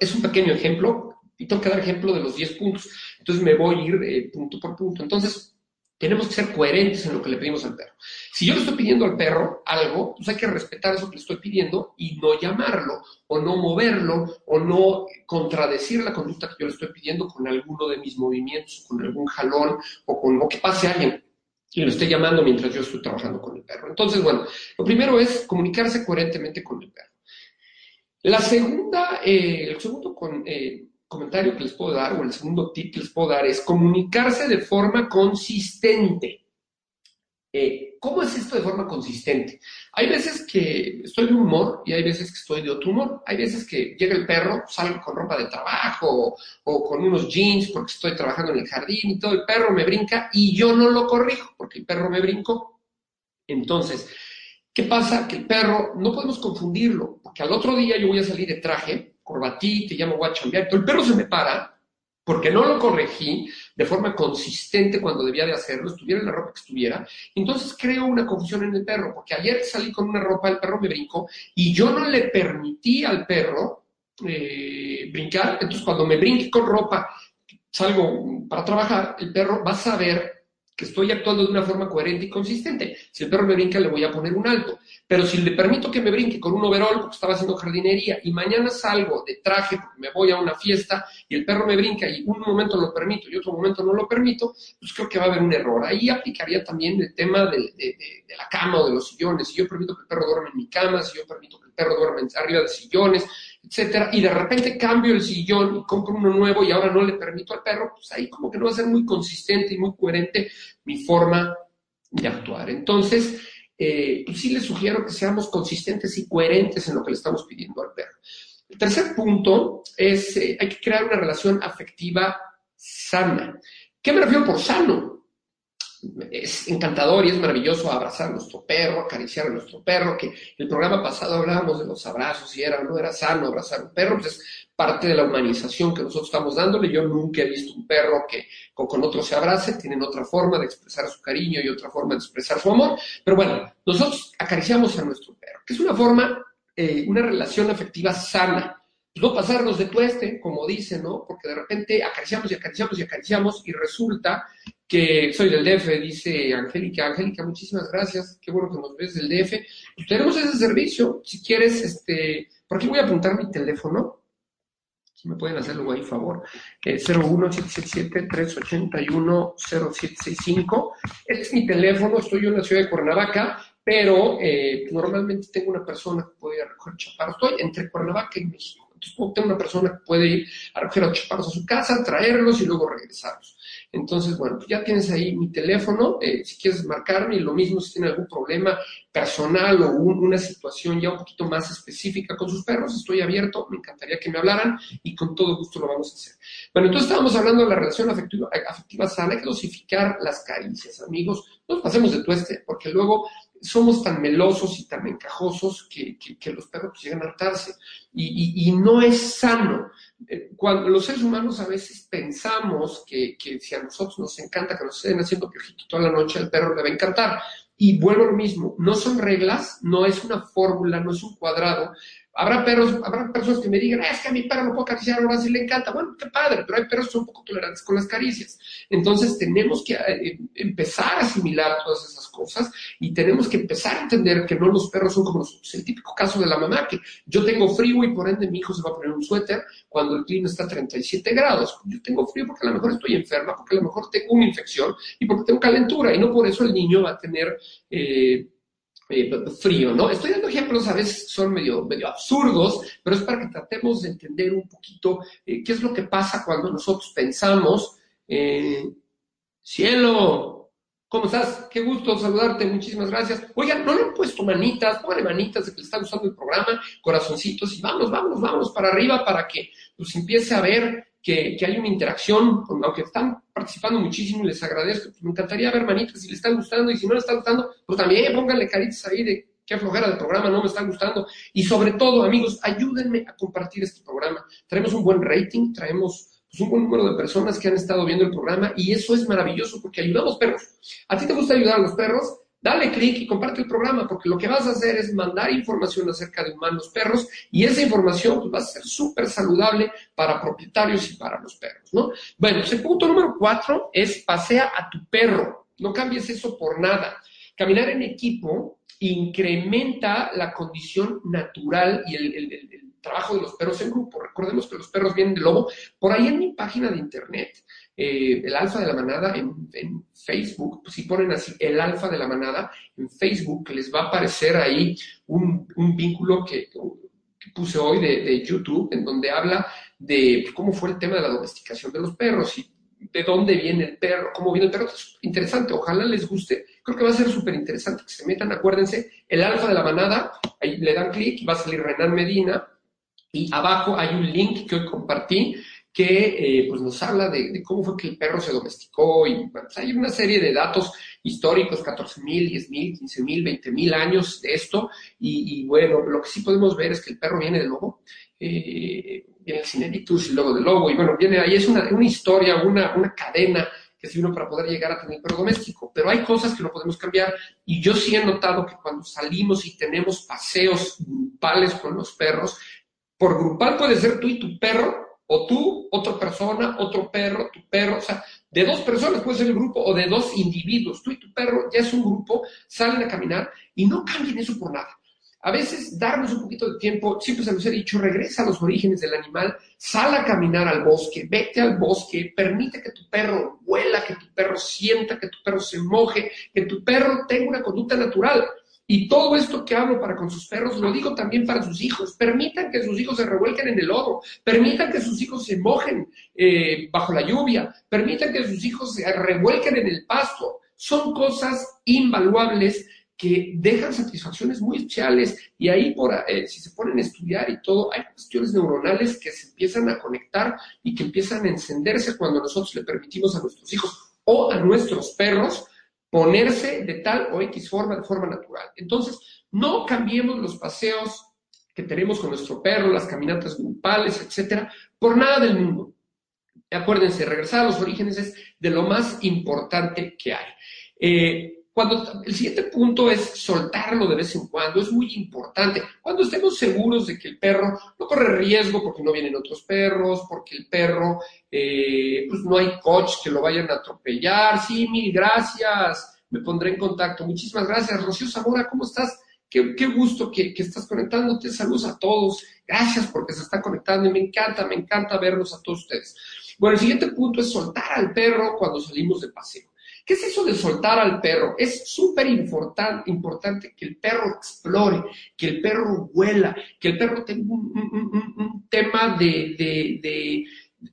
es un pequeño ejemplo y tengo que dar ejemplo de los 10 puntos. Entonces me voy a ir eh, punto por punto. Entonces, tenemos que ser coherentes en lo que le pedimos al perro. Si yo le estoy pidiendo al perro algo, pues hay que respetar eso que le estoy pidiendo y no llamarlo, o no moverlo, o no contradecir la conducta que yo le estoy pidiendo con alguno de mis movimientos, con algún jalón, o con lo que pase a alguien y lo esté llamando mientras yo estoy trabajando con el perro. Entonces, bueno, lo primero es comunicarse coherentemente con el perro. La segunda, eh, el segundo eh, comentario que les puedo dar, o el segundo tip que les puedo dar, es comunicarse de forma consistente. Eh, ¿Cómo es esto de forma consistente? Hay veces que estoy de humor y hay veces que estoy de otro humor. Hay veces que llega el perro, salgo con ropa de trabajo o, con unos jeans porque estoy trabajando en el jardín y todo, el perro me brinca y yo no lo corrijo porque el perro me brincó. Entonces, ¿qué pasa? Que el perro, no podemos confundirlo, porque al otro día yo voy a salir de traje, corbatí, ya me voy a el perro se me para porque no lo corregí de forma consistente cuando debía de hacerlo, estuviera en la ropa que estuviera. Entonces creo una confusión en el perro, porque ayer salí con una ropa, el perro me brincó y yo no le permití al perro eh, brincar. Entonces cuando me brinque con ropa, salgo para trabajar, el perro va a saber que estoy actuando de una forma coherente y consistente. Si el perro me brinca, le voy a poner un alto. Pero si le permito que me brinque con un overall, porque estaba haciendo jardinería, y mañana salgo de traje porque me voy a una fiesta y el perro me brinca y un momento lo permito y otro momento no lo permito, pues creo que va a haber un error. Ahí aplicaría también el tema de, la cama o de los sillones. Si yo permito que el perro duerma en mi cama, si yo permito que el perro duerma arriba de sillones, etcétera, y de repente cambio el sillón y compro uno nuevo y ahora no le permito al perro, pues ahí como que no va a ser muy consistente y muy coherente mi forma de actuar. Entonces, eh, pues sí les sugiero que seamos consistentes y coherentes en lo que le estamos pidiendo al perro. El tercer punto es, eh, hay que crear una relación afectiva sana. ¿Qué me refiero por sano? Es encantador y es maravilloso abrazar a nuestro perro, acariciar a nuestro perro, que el programa pasado hablábamos de los abrazos y era, no era sano abrazar a un perro, pues es parte de la humanización que nosotros estamos dándole. Yo nunca he visto un perro que con, otro se abrace, tienen otra forma de expresar su cariño y otra forma de expresar su amor, pero bueno, nosotros acariciamos a nuestro perro, que es una forma, eh, una relación afectiva sana no pasarnos de tueste, como dicen, ¿no? Porque de repente acariciamos y acariciamos y acariciamos y resulta que soy del DF, dice Angélica. Angélica, muchísimas gracias, qué bueno que nos ves del DF. Pues tenemos ese servicio, si quieres, este, por aquí voy a apuntar mi teléfono, si me pueden hacer luego ahí favor, eh, 01777-381-0765. Este es mi teléfono, estoy yo en la ciudad de Cuernavaca, pero eh, normalmente tengo una persona que puede recoger chaparros. Estoy entre Cuernavaca y México. Tengo una persona que puede ir a recoger a los chaparros a su casa, traerlos y luego regresarlos. Entonces, bueno, pues ya tienes ahí mi teléfono, eh, si quieres marcarme, y lo mismo si tiene algún problema personal o una situación ya un poquito más específica con sus perros, estoy abierto, me encantaría que me hablaran y con todo gusto lo vamos a hacer. Bueno, entonces estábamos hablando de la relación afectiva, afectiva sana, hay que dosificar las caricias, amigos, no pasemos de tueste, porque luego somos tan melosos y tan encajosos que, los perros llegan a hartarse. Y, no es sano. Eh, cuando los seres humanos a veces pensamos que, si a nosotros nos encanta que nos estén haciendo piojito toda la noche, al perro le va a encantar. Y vuelvo lo mismo, no son reglas, no es una fórmula, no es un cuadrado, Habrá perros, habrá personas que me digan, es que a mi perro no puedo acariciar, ahora sí le encanta. Bueno, qué padre, pero hay perros que son poco tolerantes con las caricias. Entonces tenemos que eh, empezar a asimilar todas esas cosas y tenemos que empezar a entender que no los perros son como nosotros. El típico caso de la mamá, que yo tengo frío y por ende mi hijo se va a poner un suéter cuando el clima está a 37 grados. Yo tengo frío porque a lo mejor estoy enferma, porque a lo mejor tengo una infección y porque tengo calentura y no por eso el niño va a tener... Eh, eh, frío, ¿no? Estoy dando ejemplos, a veces son medio, medio absurdos, pero es para que tratemos de entender un poquito eh, qué es lo que pasa cuando nosotros pensamos, cielo, ¿cómo estás? Qué gusto saludarte, muchísimas gracias. Oigan, no le han puesto manitas, póngale manitas de que le están usando el programa, corazoncitos, y vamos, vamos, vamos para arriba para que pues empiece a ver que, hay una interacción, aunque están participando muchísimo y les agradezco, pues me encantaría ver manitas si les están gustando y si no les están gustando, pues también pónganle caritas ahí de qué flojera del programa, no me está gustando. Y sobre todo, amigos, ayúdenme a compartir este programa. Traemos un buen rating, traemos pues, un buen número de personas que han estado viendo el programa y eso es maravilloso porque ayudamos perros. ¿A ti te gusta ayudar a los perros? Dale clic y comparte el programa, porque lo que vas a hacer es mandar información acerca de humanos perros y esa información pues, va a ser súper saludable para propietarios y para los perros, ¿no? Bueno, pues el punto número cuatro es pasea a tu perro. No cambies eso por nada. Caminar en equipo incrementa la condición natural y el, trabajo de los perros en grupo. Recordemos que los perros vienen de lobo. Por ahí en mi página de internet eh, el alfa de la manada en, Facebook, si ponen así el alfa de la manada en Facebook, les va a aparecer ahí un, vínculo que, puse hoy de, YouTube, en donde habla de pues, cómo fue el tema de la domesticación de los perros y de dónde viene el perro, cómo viene el perro. Es interesante, ojalá les guste. Creo que va a ser súper interesante que se metan, acuérdense, el alfa de la manada, ahí le dan clic va a salir Renan Medina. Y abajo hay un link que hoy compartí que eh, pues nos habla de, cómo fue que el perro se domesticó y pues, hay una serie de datos históricos, 14.000, 10.000, 15.000, 20.000 años de esto. Y, bueno, lo que sí podemos ver es que el perro viene del lobo, eh, viene el Cineritus y luego del lobo. Y bueno, viene ahí, es una, una historia, una, una cadena que sirve para poder llegar a tener perro doméstico, pero hay cosas que no podemos cambiar. Y yo sí he notado que cuando salimos y tenemos paseos grupales con los perros, por grupal puede ser tú y tu perro, o tú, otra persona, otro perro, tu perro, o sea, de dos personas puede ser el grupo o de dos individuos, tú y tu perro ya es un grupo, salen a caminar y no cambien eso por nada. A veces darnos un poquito de tiempo, siempre se nos ha dicho, regresa a los orígenes del animal, sal a caminar al bosque, vete al bosque, permite que tu perro vuela, que tu perro sienta, que tu perro se moje, que tu perro tenga una conducta natural. Y todo esto que hablo para con sus perros, lo digo también para sus hijos. Permitan que sus hijos se revuelquen en el lodo, permitan que sus hijos se mojen eh, bajo la lluvia, permitan que sus hijos se revuelquen en el pasto. Son cosas invaluables que dejan satisfacciones muy especiales y ahí por, eh, si se ponen a estudiar y todo, hay cuestiones neuronales que se empiezan a conectar y que empiezan a encenderse cuando nosotros le permitimos a nuestros hijos o a nuestros perros ponerse de tal o X forma, de forma natural. Entonces, no cambiemos los paseos que tenemos con nuestro perro, las caminatas grupales, etcétera, por nada del mundo. Acuérdense, regresar a los orígenes es de lo más importante que hay. Eh, cuando el siguiente punto es soltarlo de vez en cuando, es muy importante. Cuando estemos seguros de que el perro no corre riesgo porque no vienen otros perros, porque el perro, eh, pues no hay coach que lo vayan a atropellar. Sí, mil gracias, me pondré en contacto. Muchísimas gracias. Rocío Zamora, ¿cómo estás? Qué, gusto que, estás conectándote. Saludos a todos. Gracias porque se está conectando y me encanta, me encanta verlos a todos ustedes. Bueno, el siguiente punto es soltar al perro cuando salimos de paseo. ¿Qué es eso de soltar al perro? Es súper importante que el perro explore, que el perro vuela, que el perro tenga un, tema de,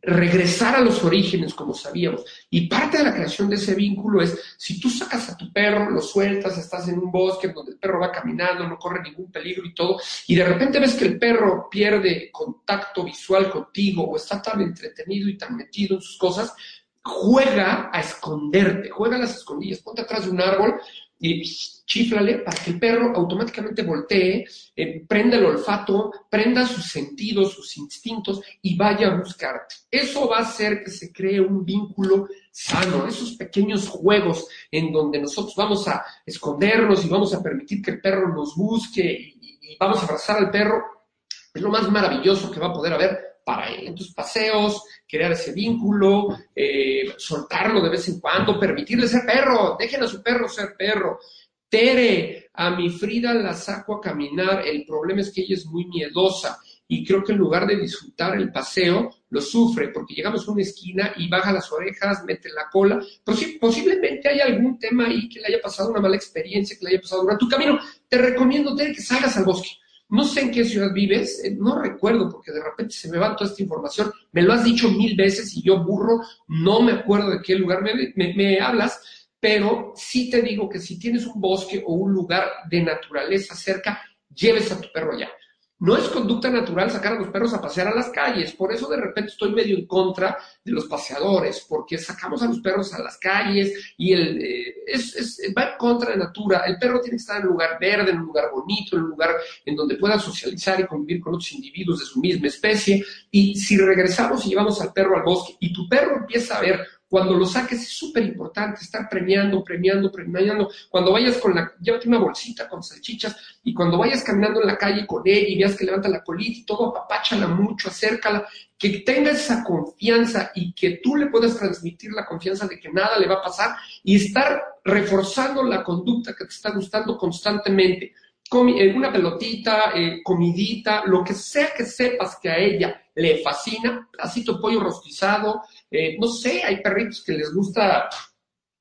regresar a los orígenes, como sabíamos. Y parte de la creación de ese vínculo es, si tú sacas a tu perro, lo sueltas, estás en un bosque donde el perro va caminando, no corre ningún peligro y todo, y de repente ves que el perro pierde contacto visual contigo o está tan entretenido y tan metido en sus cosas, juega a esconderte, juega las escondillas, ponte atrás de un árbol y chiflale para que el perro automáticamente voltee, eh, prenda el olfato, prenda sus sentidos, sus instintos y vaya a buscarte. Eso va a hacer que se cree un vínculo sano, esos pequeños juegos en donde nosotros vamos a escondernos y vamos a permitir que el perro nos busque y vamos a abrazar al perro, es lo más maravilloso que va a poder haber para él. Entonces, paseos, crear ese vínculo, eh, soltarlo de vez en cuando, permitirle ser perro, dejen a su perro ser perro. Tere, a mi Frida la saco a caminar, el problema es que ella es muy miedosa y creo que en lugar de disfrutar el paseo, lo sufre porque llegamos a una esquina y baja las orejas, mete la cola, pero sí, posiblemente hay algún tema ahí que le haya pasado una mala experiencia, que le haya pasado durante tu camino. Te recomiendo, Tere, que salgas al bosque no sé en qué ciudad vives, eh, no recuerdo porque de repente se me va toda esta información. Me lo has dicho mil veces y yo burro, no me acuerdo de qué lugar me, hablas, pero sí te digo que si tienes un bosque o un lugar de naturaleza cerca, lleves a tu perro allá. No es conducta natural sacar a los perros a pasear a las calles, por eso de repente estoy medio en contra de los paseadores, porque sacamos a los perros a las calles y el, eh, es, va en contra de natura. El perro tiene que estar en un lugar verde, en un lugar bonito, en un lugar en donde pueda socializar y convivir con otros individuos de su misma especie. Y si regresamos y llevamos al perro al bosque y tu perro empieza a ver cuando lo saques es súper importante estar premiando, premiando, premiando. Cuando vayas con la, llévate una bolsita con salchichas y cuando vayas caminando en la calle con él y veas que levanta la colita y todo, apapáchala mucho, acércala, que tenga esa confianza y que tú le puedas transmitir la confianza de que nada le va a pasar y estar reforzando la conducta que te está gustando constantemente. Eh, una pelotita, eh, comidita, lo que sea que sepas que a ella le fascina, así tu pollo rostizado, eh, no sé, hay perritos que les gusta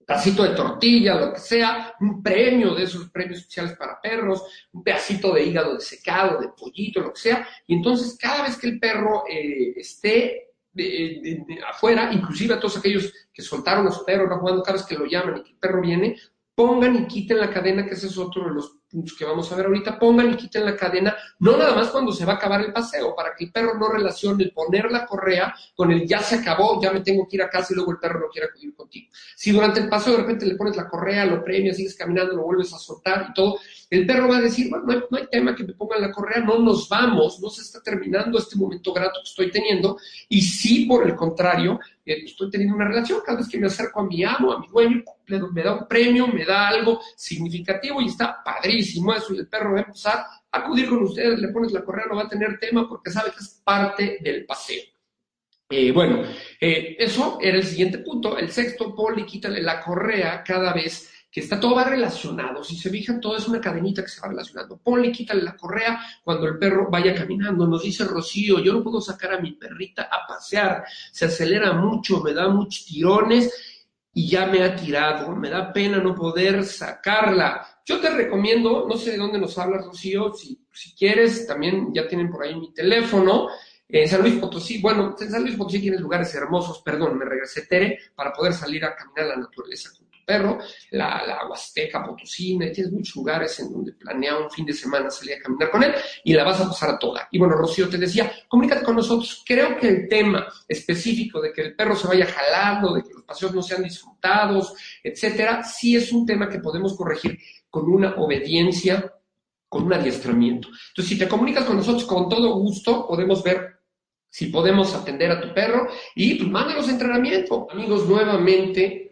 pedacito de tortilla, lo que sea, un premio de esos premios especiales para perros, un pedacito de hígado desecado, de pollito, lo que sea. Y entonces cada vez que el perro eh, esté afuera, inclusive a todos aquellos que soltaron los perros, no jugando, cada vez que lo llaman y que el perro viene, pongan y quiten la cadena, que ese es otro de los puntos que vamos a ver ahorita, pongan y quiten la cadena, no nada más cuando se va a acabar el paseo, para que el perro no relacione el poner la correa con el ya se acabó, ya me tengo que ir a casa y luego el perro no quiere acudir contigo. Si durante el paseo de repente le pones la correa, lo premias, sigues caminando, lo vuelves a soltar y todo, el perro va a decir, bueno, no hay, tema que me pongan la correa, no nos vamos, no se está terminando este momento grato que estoy teniendo, y si por el contrario, eh, estoy teniendo una relación, cada vez que me acerco a mi amo, a mi dueño, me da un premio, me da algo significativo y está padrísimo eso. Y el perro va a empezar a acudir con ustedes, le pones la correa, no va a tener tema porque sabe que es parte del paseo. Eh, bueno, eh, eso era el siguiente punto. El sexto, Poli, quítale la correa cada vez que está todo va relacionado. Si se fijan, todo es una cadenita que se va relacionando. Ponle, quítale la correa cuando el perro vaya caminando. Nos dice Rocío, yo no puedo sacar a mi perrita a pasear. Se acelera mucho, me da muchos tirones y ya me ha tirado. Me da pena no poder sacarla. Yo te recomiendo, no sé de dónde nos hablas, Rocío, si, quieres, también ya tienen por ahí mi teléfono. En San Luis Potosí, bueno, en San Luis Potosí tienes lugares hermosos, perdón, me regresé Tere, para poder salir a caminar a la naturaleza perro, la, la Huasteca Potosina, tienes muchos lugares en donde planea un fin de semana salir a caminar con él y la vas a pasar a toda. Y bueno, Rocío te decía, comunícate con nosotros. Creo que el tema específico de que el perro se vaya jalando, de que los paseos no sean disfrutados, etcétera, sí es un tema que podemos corregir con una obediencia, con un adiestramiento. Entonces, si te comunicas con nosotros con todo gusto, podemos ver si podemos atender a tu perro y pues mándanos entrenamiento. Amigos, nuevamente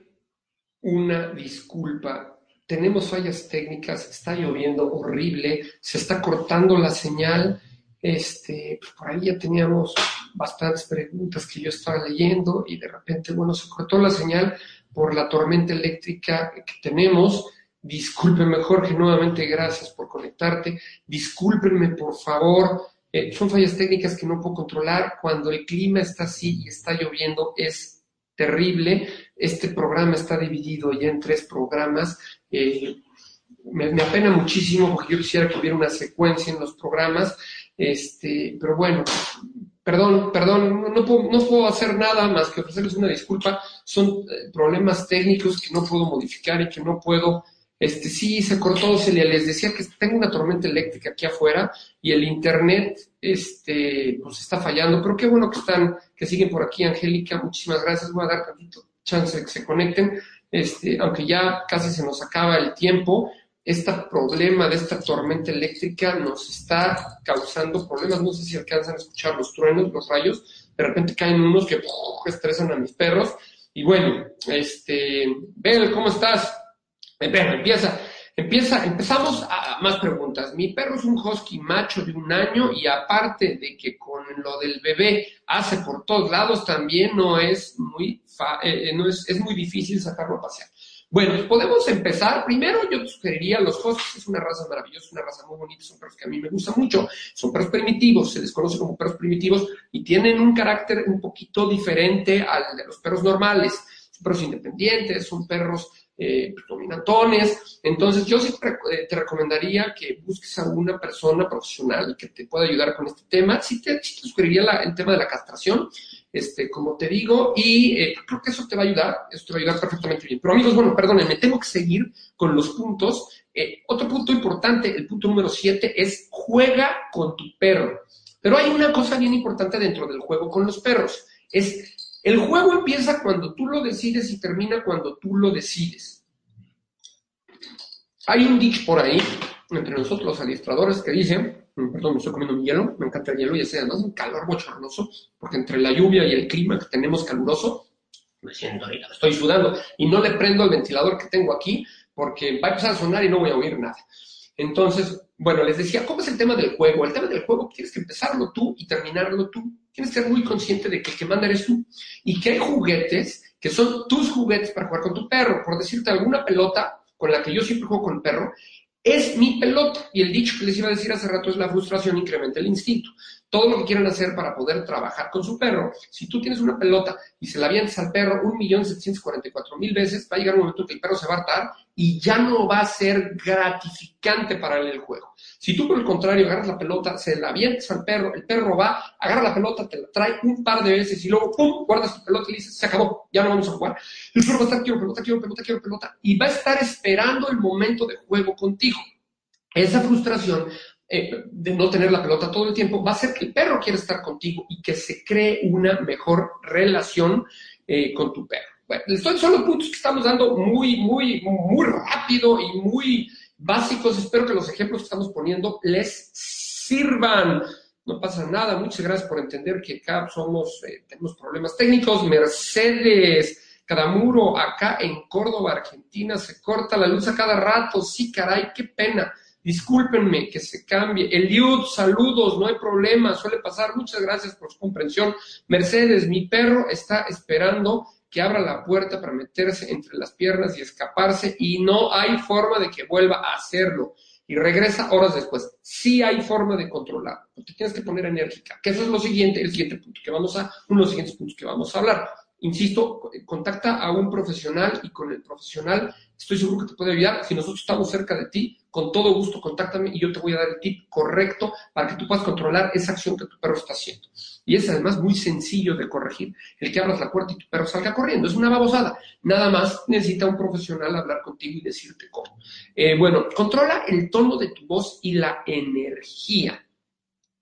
una disculpa. Tenemos fallas técnicas, está lloviendo horrible, se está cortando la señal. Este, pues, por ahí ya teníamos bastantes preguntas que yo estaba leyendo y de repente, bueno, se cortó la señal por la tormenta eléctrica que tenemos. Discúlpenme, Jorge, nuevamente gracias por conectarte. Discúlpenme, por favor, eh, son fallas técnicas que no puedo controlar. Cuando el clima está así y está lloviendo es terrible. Este programa está dividido ya en tres programas. Eh, me, apena muchísimo porque yo quisiera que hubiera una secuencia en los programas. Este, pero bueno, perdón, perdón, no, puedo, no puedo hacer nada más que ofrecerles una disculpa. Son eh, problemas técnicos que no puedo modificar y que no puedo este, sí, se cortó, se les decía que tengo una tormenta eléctrica aquí afuera y el internet, este, pues está fallando, pero qué bueno que están, que siguen por aquí, Angélica, muchísimas gracias, voy a dar tantito chance de que se conecten, este, aunque ya casi se nos acaba el tiempo, este problema de esta tormenta eléctrica nos está causando problemas, no sé si alcanzan a escuchar los truenos, los rayos, de repente caen unos que estresan a mis perros, y bueno, este, Bel, ¿cómo estás? Pero empieza, empieza, empezamos a más preguntas. Mi perro es un husky macho de un año y aparte de que con lo del bebé hace por todos lados, también no es muy, eh, no es, es muy difícil sacarlo a pasear. Bueno, pues podemos empezar. Primero, yo te sugeriría, los huskies es una raza maravillosa, una raza muy bonita, son perros que a mí me gustan mucho. Son perros primitivos, se les conoce como perros primitivos y tienen un carácter un poquito diferente al de los perros normales. Son perros independientes, son perros eh, dominantones. Entonces, yo sí eh, te recomendaría que busques a una persona profesional que te pueda ayudar con este tema. Sí te, sugeriría el tema de la castración, este, como te digo, y eh, creo que eso te va a ayudar, eso te va a ayudar perfectamente bien. Pero amigos, bueno, perdónenme, tengo que seguir con los puntos. Eh, otro punto importante, el punto número 7, es juega con tu perro. Pero hay una cosa bien importante dentro del juego con los perros, es el juego empieza cuando tú lo decides y termina cuando tú lo decides. Hay un dicho por ahí, entre nosotros los administradores, que dice, perdón, me estoy comiendo mi hielo, me encanta el hielo y sea además un calor bochornoso, porque entre la lluvia y el clima que tenemos caluroso, me siento ahí, estoy sudando y no le prendo el ventilador que tengo aquí porque va a empezar a sonar y no voy a oír nada. Entonces, bueno, les decía, ¿cómo es el tema del juego? El tema del juego tienes que empezarlo tú y terminarlo tú. Tienes que ser muy consciente de que el que manda eres tú y que hay juguetes que son tus juguetes para jugar con tu perro. Por decirte, alguna pelota con la que yo siempre juego con el perro, es mi pelota. Y el dicho que les iba a decir hace rato es la frustración incrementa el instinto. Todo lo que quieran hacer para poder trabajar con su perro. Si tú tienes una pelota y se la avientas al perro un millón mil veces, va a llegar un momento en que el perro se va a hartar y ya no va a ser gratificante para él el juego. Si tú, por el contrario, agarras la pelota, se la avientas al perro, el perro va, agarra la pelota, te la trae un par de veces y luego, ¡pum!, guardas tu pelota y dices, se acabó, ya no vamos a jugar. El perro va a estar, quiero pelota, quiero pelota, quiero pelota, y va a estar esperando el momento de juego contigo. Esa frustración eh, de no tener la pelota todo el tiempo va a hacer que el perro quiera estar contigo y que se cree una mejor relación eh, con tu perro. Bueno, son los puntos que estamos dando muy, muy, muy rápido y muy básicos. Espero que los ejemplos que estamos poniendo les sirvan. No pasa nada. Muchas gracias por entender que acá somos, eh, tenemos problemas técnicos. Mercedes, Cadamuro, acá en Córdoba, Argentina, se corta la luz a cada rato. Sí, caray, qué pena. Discúlpenme que se cambie. Eliud, saludos, no hay problema, suele pasar. Muchas gracias por su comprensión. Mercedes, mi perro está esperando que abra la puerta para meterse entre las piernas y escaparse y no hay forma de que vuelva a hacerlo y regresa horas después. Sí hay forma de controlar, te tienes que poner enérgica, que eso es lo siguiente, el siguiente punto que vamos a, uno de los siguientes puntos que vamos a hablar. Insisto, contacta a un profesional y con el profesional estoy seguro que te puede ayudar. Si nosotros estamos cerca de ti, con todo gusto contáctame y yo te voy a dar el tip correcto para que tú puedas controlar esa acción que tu perro está haciendo. Y es además muy sencillo de corregir. El que abras la puerta y tu perro salga corriendo. Es una babosada. Nada más necesita un profesional hablar contigo y decirte cómo. Eh, bueno, controla el tono de tu voz y la energía.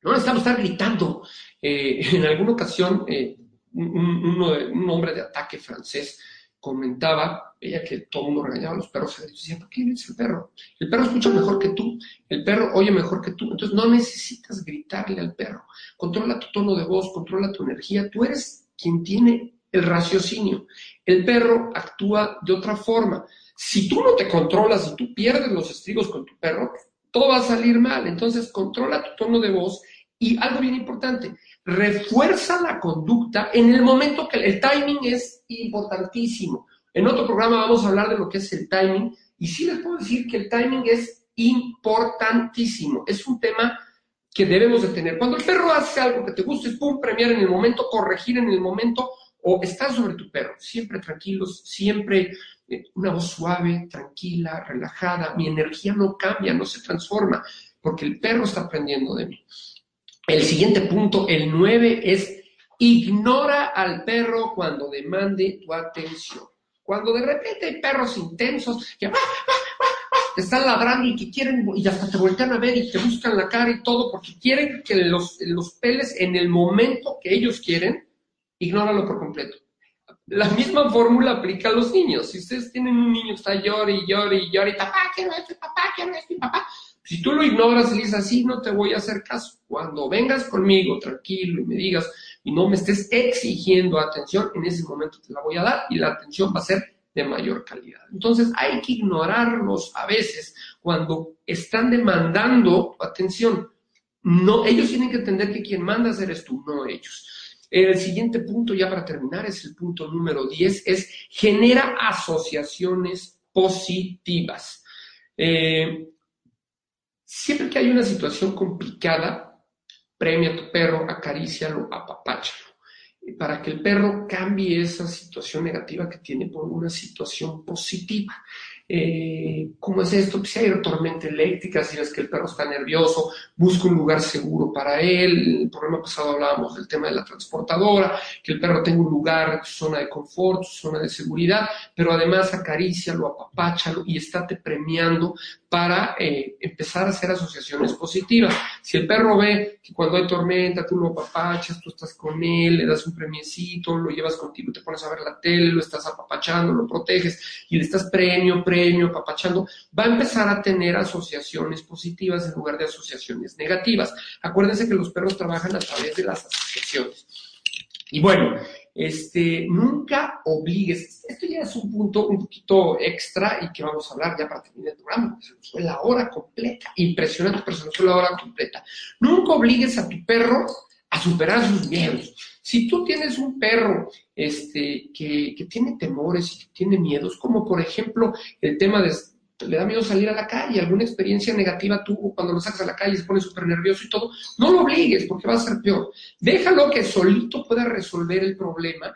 No necesitamos estar gritando. Eh, [laughs] en alguna ocasión, eh, un, hombre de ataque francés comentaba, ella que todo el mundo regañaba a los perros, y decía, ¿por qué eres el perro? El perro escucha mejor que tú, el perro oye mejor que tú, entonces no necesitas gritarle al perro. Controla tu tono de voz, controla tu energía, tú eres quien tiene el raciocinio. El perro actúa de otra forma. Si tú no te controlas y tú pierdes los estribos con tu perro, todo va a salir mal. Entonces, controla tu tono de voz y algo bien importante, refuerza la conducta en el momento que el timing es importantísimo. En otro programa vamos a hablar de lo que es el timing y sí les puedo decir que el timing es importantísimo. Es un tema que debemos de tener. Cuando el perro hace algo que te gusta, es pum, premiar en el momento, corregir en el momento o estar sobre tu perro. Siempre tranquilos, siempre eh, una voz suave, tranquila, relajada. Mi energía no cambia, no se transforma, porque el perro está aprendiendo de mí. El siguiente punto, el 9, es ignora al perro cuando demande tu atención. Cuando de repente hay perros intensos que te están ladrando y que quieren, y hasta te voltean a ver y te buscan la cara y todo, porque quieren que los, los peles en el momento que ellos quieren, ignóralo por completo. La misma fórmula aplica a los niños. Si ustedes tienen un niño que está y y llore, y papá, quiero esto, papá, quiero esto, papá, si tú lo ignoras y dices así, no te voy a hacer caso. Cuando vengas conmigo tranquilo y me digas y no me estés exigiendo atención, en ese momento te la voy a dar y la atención va a ser de mayor calidad. Entonces hay que ignorarlos a veces cuando están demandando atención. No, ellos tienen que entender que quien manda eres tú, no ellos. El siguiente punto, ya para terminar, es el punto número 10, es genera asociaciones positivas. Eh, Siempre que hay una situación complicada, premia a tu perro, acarícialo, apapáchalo, para que el perro cambie esa situación negativa que tiene por una situación positiva. Eh, ¿Cómo es esto? Pues, si hay tormenta eléctrica, si ves que el perro está nervioso, busca un lugar seguro para él. El programa pasado hablábamos del tema de la transportadora, que el perro tenga un lugar, su zona de confort, su zona de seguridad, pero además acarícialo, apapáchalo y estate premiando para eh, empezar a hacer asociaciones positivas. Si el perro ve que cuando hay tormenta tú lo apapachas, tú estás con él, le das un premiecito, lo llevas contigo, te pones a ver la tele, lo estás apapachando, lo proteges y le estás premio, premio, apapachando, va a empezar a tener asociaciones positivas en lugar de asociaciones negativas. Acuérdense que los perros trabajan a través de las asociaciones. Y bueno, este, nunca obligues, esto ya es un punto un poquito extra y que vamos a hablar ya para terminar el programa, se nos fue la hora completa, impresionante, pero se nos fue la hora completa. Nunca obligues a tu perro a superar sus miedos. Si tú tienes un perro este, que, que tiene temores y que tiene miedos, como por ejemplo el tema de le da miedo salir a la calle, alguna experiencia negativa tuvo cuando lo sacas a la calle, se pone súper nervioso y todo, no lo obligues porque va a ser peor. Déjalo que solito pueda resolver el problema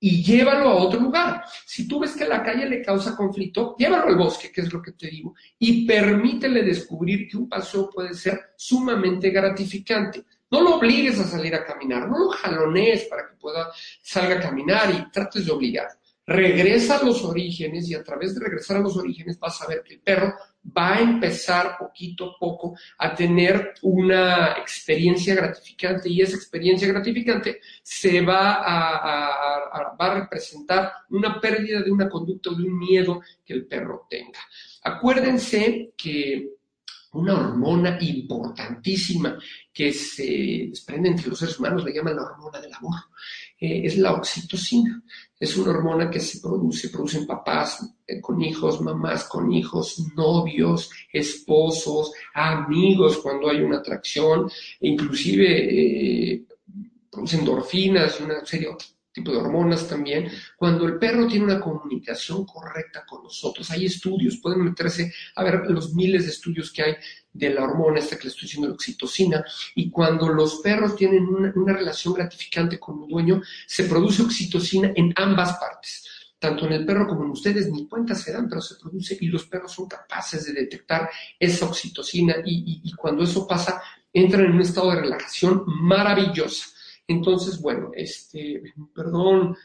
y llévalo a otro lugar. Si tú ves que la calle le causa conflicto, llévalo al bosque, que es lo que te digo, y permítele descubrir que un paseo puede ser sumamente gratificante. No lo obligues a salir a caminar, no lo jalonees para que pueda salga a caminar y trates de obligar. Regresa a los orígenes y a través de regresar a los orígenes vas a ver que el perro va a empezar poquito a poco a tener una experiencia gratificante y esa experiencia gratificante se va a, va a representar una pérdida de una conducta o de un miedo que el perro tenga. Acuérdense que una hormona importantísima que se desprende entre los seres humanos, le llaman la hormona del amor, eh, es la oxitocina. Es una hormona que se produce, producen papás eh, con hijos, mamás con hijos, novios, esposos, amigos cuando hay una atracción, e inclusive eh, producen endorfinas y una serie de tipo de hormonas también, cuando el perro tiene una comunicación correcta con nosotros. Hay estudios, pueden meterse a ver los miles de estudios que hay de la hormona esta que le estoy diciendo, la oxitocina, y cuando los perros tienen una, relación gratificante con el dueño, se produce oxitocina en ambas partes. Tanto en el perro como en ustedes, ni cuenta se dan, pero se produce y los perros son capaces de detectar esa oxitocina y cuando eso pasa, entran en un estado de relajación maravillosa. Entonces, bueno, este, perdón,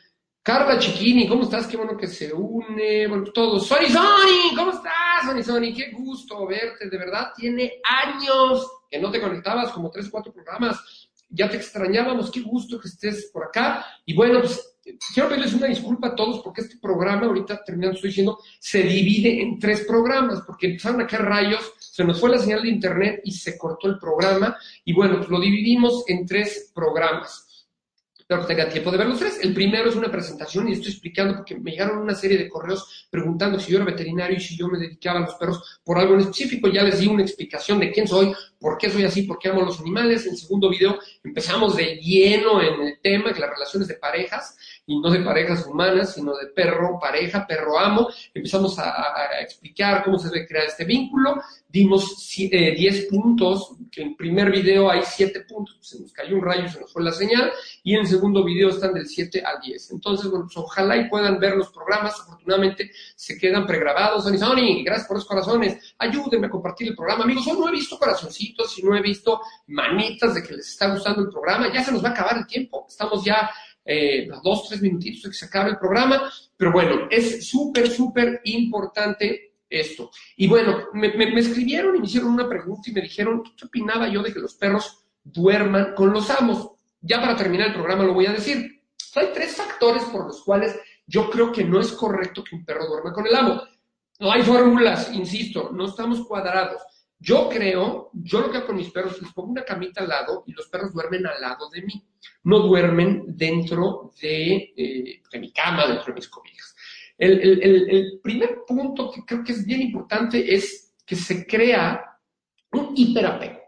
Carla Chiquini, ¿cómo estás? Qué bueno que se une, bueno, todos. Sony Sony, ¿cómo estás, Sony Sony? Qué gusto verte, de verdad, tiene años que no te conectabas, como tres, cuatro programas, ya te extrañábamos, qué gusto que estés por acá. Y bueno, pues quiero pedirles una disculpa a todos porque este programa, ahorita terminando estoy diciendo, se divide en tres programas, porque empezaron a caer rayos, se nos fue la señal de internet y se cortó el programa. Y bueno, pues lo dividimos en tres programas. Espero que tenga tiempo de ver los tres. El primero es una presentación y estoy explicando porque me llegaron una serie de correos preguntando si yo era veterinario y si yo me dedicaba a los perros por algo en específico. Ya les di una explicación de quién soy, por qué soy así, por qué amo a los animales. En el segundo video empezamos de lleno en el tema de las relaciones de parejas y no de parejas humanas, sino de perro, pareja, perro amo. Empezamos a, explicar cómo se debe crear este vínculo. Dimos 10 eh, puntos, que en primer video hay 7 puntos, se nos cayó un rayo, se nos fue la señal, y en el segundo video están del 7 al 10. Entonces, bueno, pues ojalá y puedan ver los programas, afortunadamente se quedan pregrabados. Sony, gracias por los corazones, ayúdenme a compartir el programa. Amigos, hoy no he visto corazoncitos y no he visto manitas de que les está gustando el programa, ya se nos va a acabar el tiempo, estamos ya eh, dos, tres minutitos que se acabe el programa, pero bueno, es súper, súper importante esto. Y bueno, me, escribieron y me hicieron una pregunta y me dijeron, ¿qué opinaba yo de que los perros duerman con los amos? Ya para terminar el programa lo voy a decir. Hay tres factores por los cuales yo creo que no es correcto que un perro duerma con el amo. No hay fórmulas, insisto, no estamos cuadrados. Yo creo, yo lo que hago con mis perros, les pongo una camita al lado y los perros duermen al lado de mí. No duermen dentro de, eh, mi cama, dentro de mis cobijas. El, primer punto que creo que es bien importante es que se crea un hiperapego.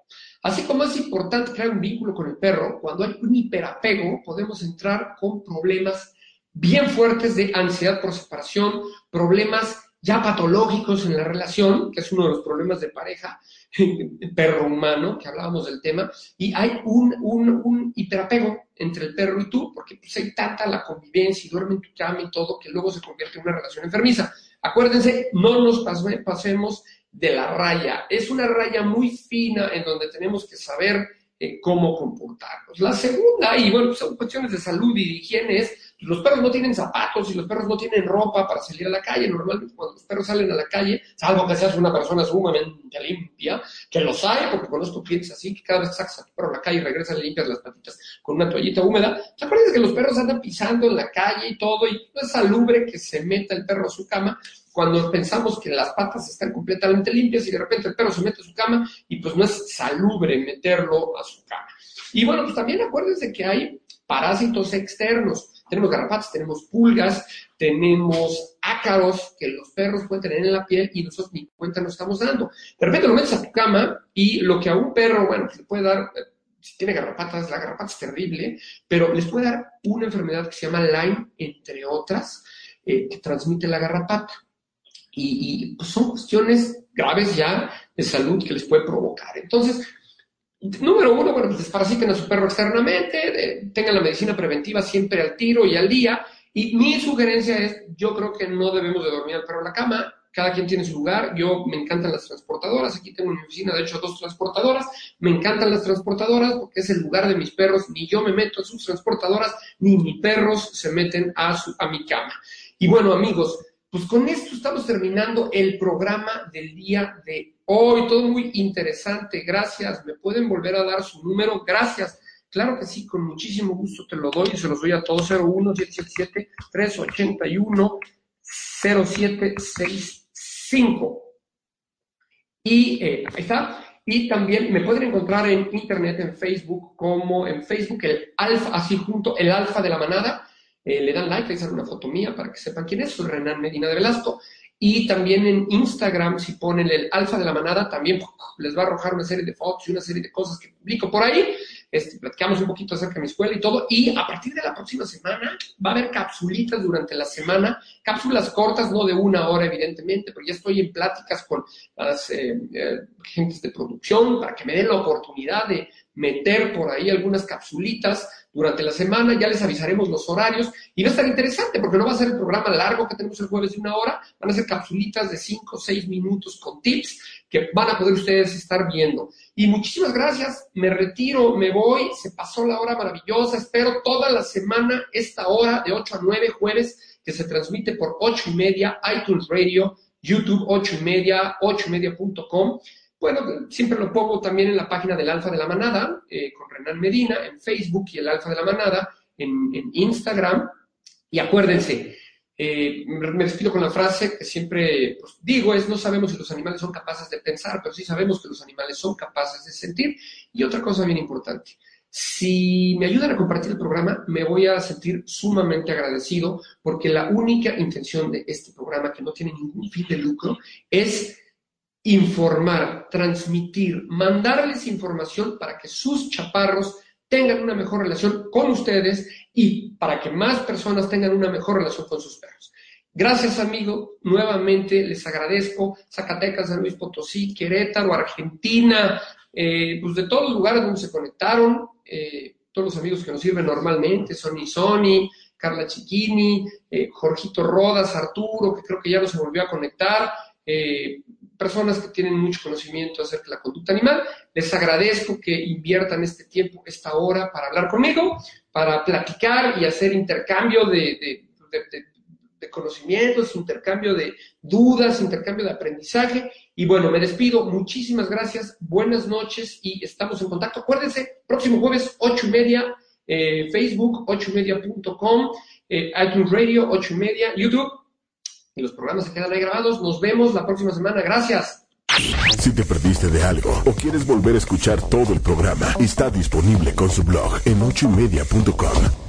Así como es importante crear un vínculo con el perro, cuando hay un hiperapego podemos entrar con problemas bien fuertes de ansiedad por separación, problemas ya patológicos en la relación, que es uno de los problemas de pareja, [laughs] perro humano, que hablábamos del tema, y hay un, un, hiperapego entre el perro y tú, porque pues, hay tanta la convivencia y duerme en tu cama y todo, que luego se convierte en una relación enfermiza. Acuérdense, no nos pasemos de la raya. Es una raya muy fina en donde tenemos que saber eh, cómo comportarnos. La segunda, y bueno, son cuestiones de salud y de higiene, es los perros no tienen zapatos y los perros no tienen ropa para salir a la calle. Normalmente cuando los perros salen a la calle, salvo que seas una persona sumamente limpia, que los hay, porque conozco clientes así, que cada vez sacas a tu perro a la calle y regresas y limpias las patitas con una toallita húmeda, ¿te acuerdas que los perros andan pisando en la calle y todo? Y no es salubre que se meta el perro a su cama cuando pensamos que las patas están completamente limpias y de repente el perro se mete a su cama y pues no es salubre meterlo a su cama. Y bueno, pues también acuérdense que hay parásitos externos tenemos garrapatas, tenemos pulgas, tenemos ácaros que los perros pueden tener en la piel y nosotros ni cuenta nos estamos dando. De repente lo metes a tu cama y lo que a un perro, bueno, le puede dar, eh, si tiene garrapatas, la garrapata es terrible, pero les puede dar una enfermedad que se llama Lyme, entre otras, eh, que transmite la garrapata. y, pues, son cuestiones graves ya de salud que les puede provocar. Entonces, número uno, bueno, pues desparasiten a su perro externamente, tengan la medicina preventiva siempre al tiro y al día. Y mi sugerencia es, yo creo que no debemos de dormir al perro en la cama, cada quien tiene su lugar. Yo me encantan las transportadoras, aquí tengo en mi oficina, de hecho, dos transportadoras. Me encantan las transportadoras porque es el lugar de mis perros, ni yo me meto en sus transportadoras, ni mis perros se meten a, su, a mi cama. Y bueno, amigos, pues con esto estamos terminando el programa del día de hoy. Todo muy interesante. Gracias. ¿Me pueden volver a dar su número? Gracias. Claro que sí, con muchísimo gusto te lo doy y se los doy a todos. 01 777 381 0765. Y eh, ahí está. Y también me pueden encontrar en internet, en Facebook, como en Facebook, el alfa, así junto, el alfa de la manada eh, le dan like, le dicen una foto mía para que sepan quién es, soy Renan Medina de Velasco. Y también en Instagram, si ponen el alfa de la manada, también les va a arrojar una serie de fotos y una serie de cosas que publico por ahí. Este, platicamos un poquito acerca de mi escuela y todo. Y a partir de la próxima semana va a haber capsulitas durante la semana, cápsulas cortas, no de una hora, evidentemente, pero ya estoy en pláticas con las eh, eh, gentes de producción para que me den la oportunidad de meter por ahí algunas capsulitas durante la semana, ya les avisaremos los horarios y va a estar interesante porque no va a ser el programa largo que tenemos el jueves de una hora, van a ser capsulitas de 5 o 6 minutos con tips que van a poder ustedes estar viendo. Y muchísimas gracias, me retiro, me voy, se pasó la hora maravillosa, espero toda la semana esta hora de 8 a 9 jueves que se transmite por 8 y media, iTunes Radio, YouTube 8 y media, 8 y media.com bueno, siempre lo pongo también en la página del Alfa de la Manada, eh, con Renan Medina, en Facebook y el Alfa de la Manada, en, Instagram. Y acuérdense, eh, me despido con la frase que siempre pues, digo, es no sabemos si los animales son capaces de pensar, pero sí sabemos que los animales son capaces de sentir. Y otra cosa bien importante, si me ayudan a compartir el programa, me voy a sentir sumamente agradecido porque la única intención de este programa, que no tiene ningún fin de lucro, es informar, transmitir, mandarles información para que sus chaparros tengan una mejor relación con ustedes y para que más personas tengan una mejor relación con sus perros. Gracias, amigo. Nuevamente les agradezco. Zacatecas, San Luis Potosí, Querétaro, Argentina, eh, pues de todos los lugares donde se conectaron, eh, todos los amigos que nos sirven normalmente, Sony Sony, Carla Chiquini, eh, Jorgito Rodas, Arturo, que creo que ya no se volvió a conectar, personas que tienen mucho conocimiento acerca de la conducta animal. Les agradezco que inviertan este tiempo, esta hora para hablar conmigo, para platicar y hacer intercambio de, conocimientos, intercambio de dudas, intercambio de aprendizaje. Y bueno, me despido. Muchísimas gracias. Buenas noches y estamos en contacto. Acuérdense, próximo jueves, ocho y media, eh, Facebook, ocho y media.com, eh, iTunes Radio, ocho y media, YouTube y los programas se quedan ahí grabados. Nos vemos la próxima semana. Gracias. Si te perdiste de algo o quieres volver a escuchar todo el programa, está disponible con su blog en ochoymedia.com.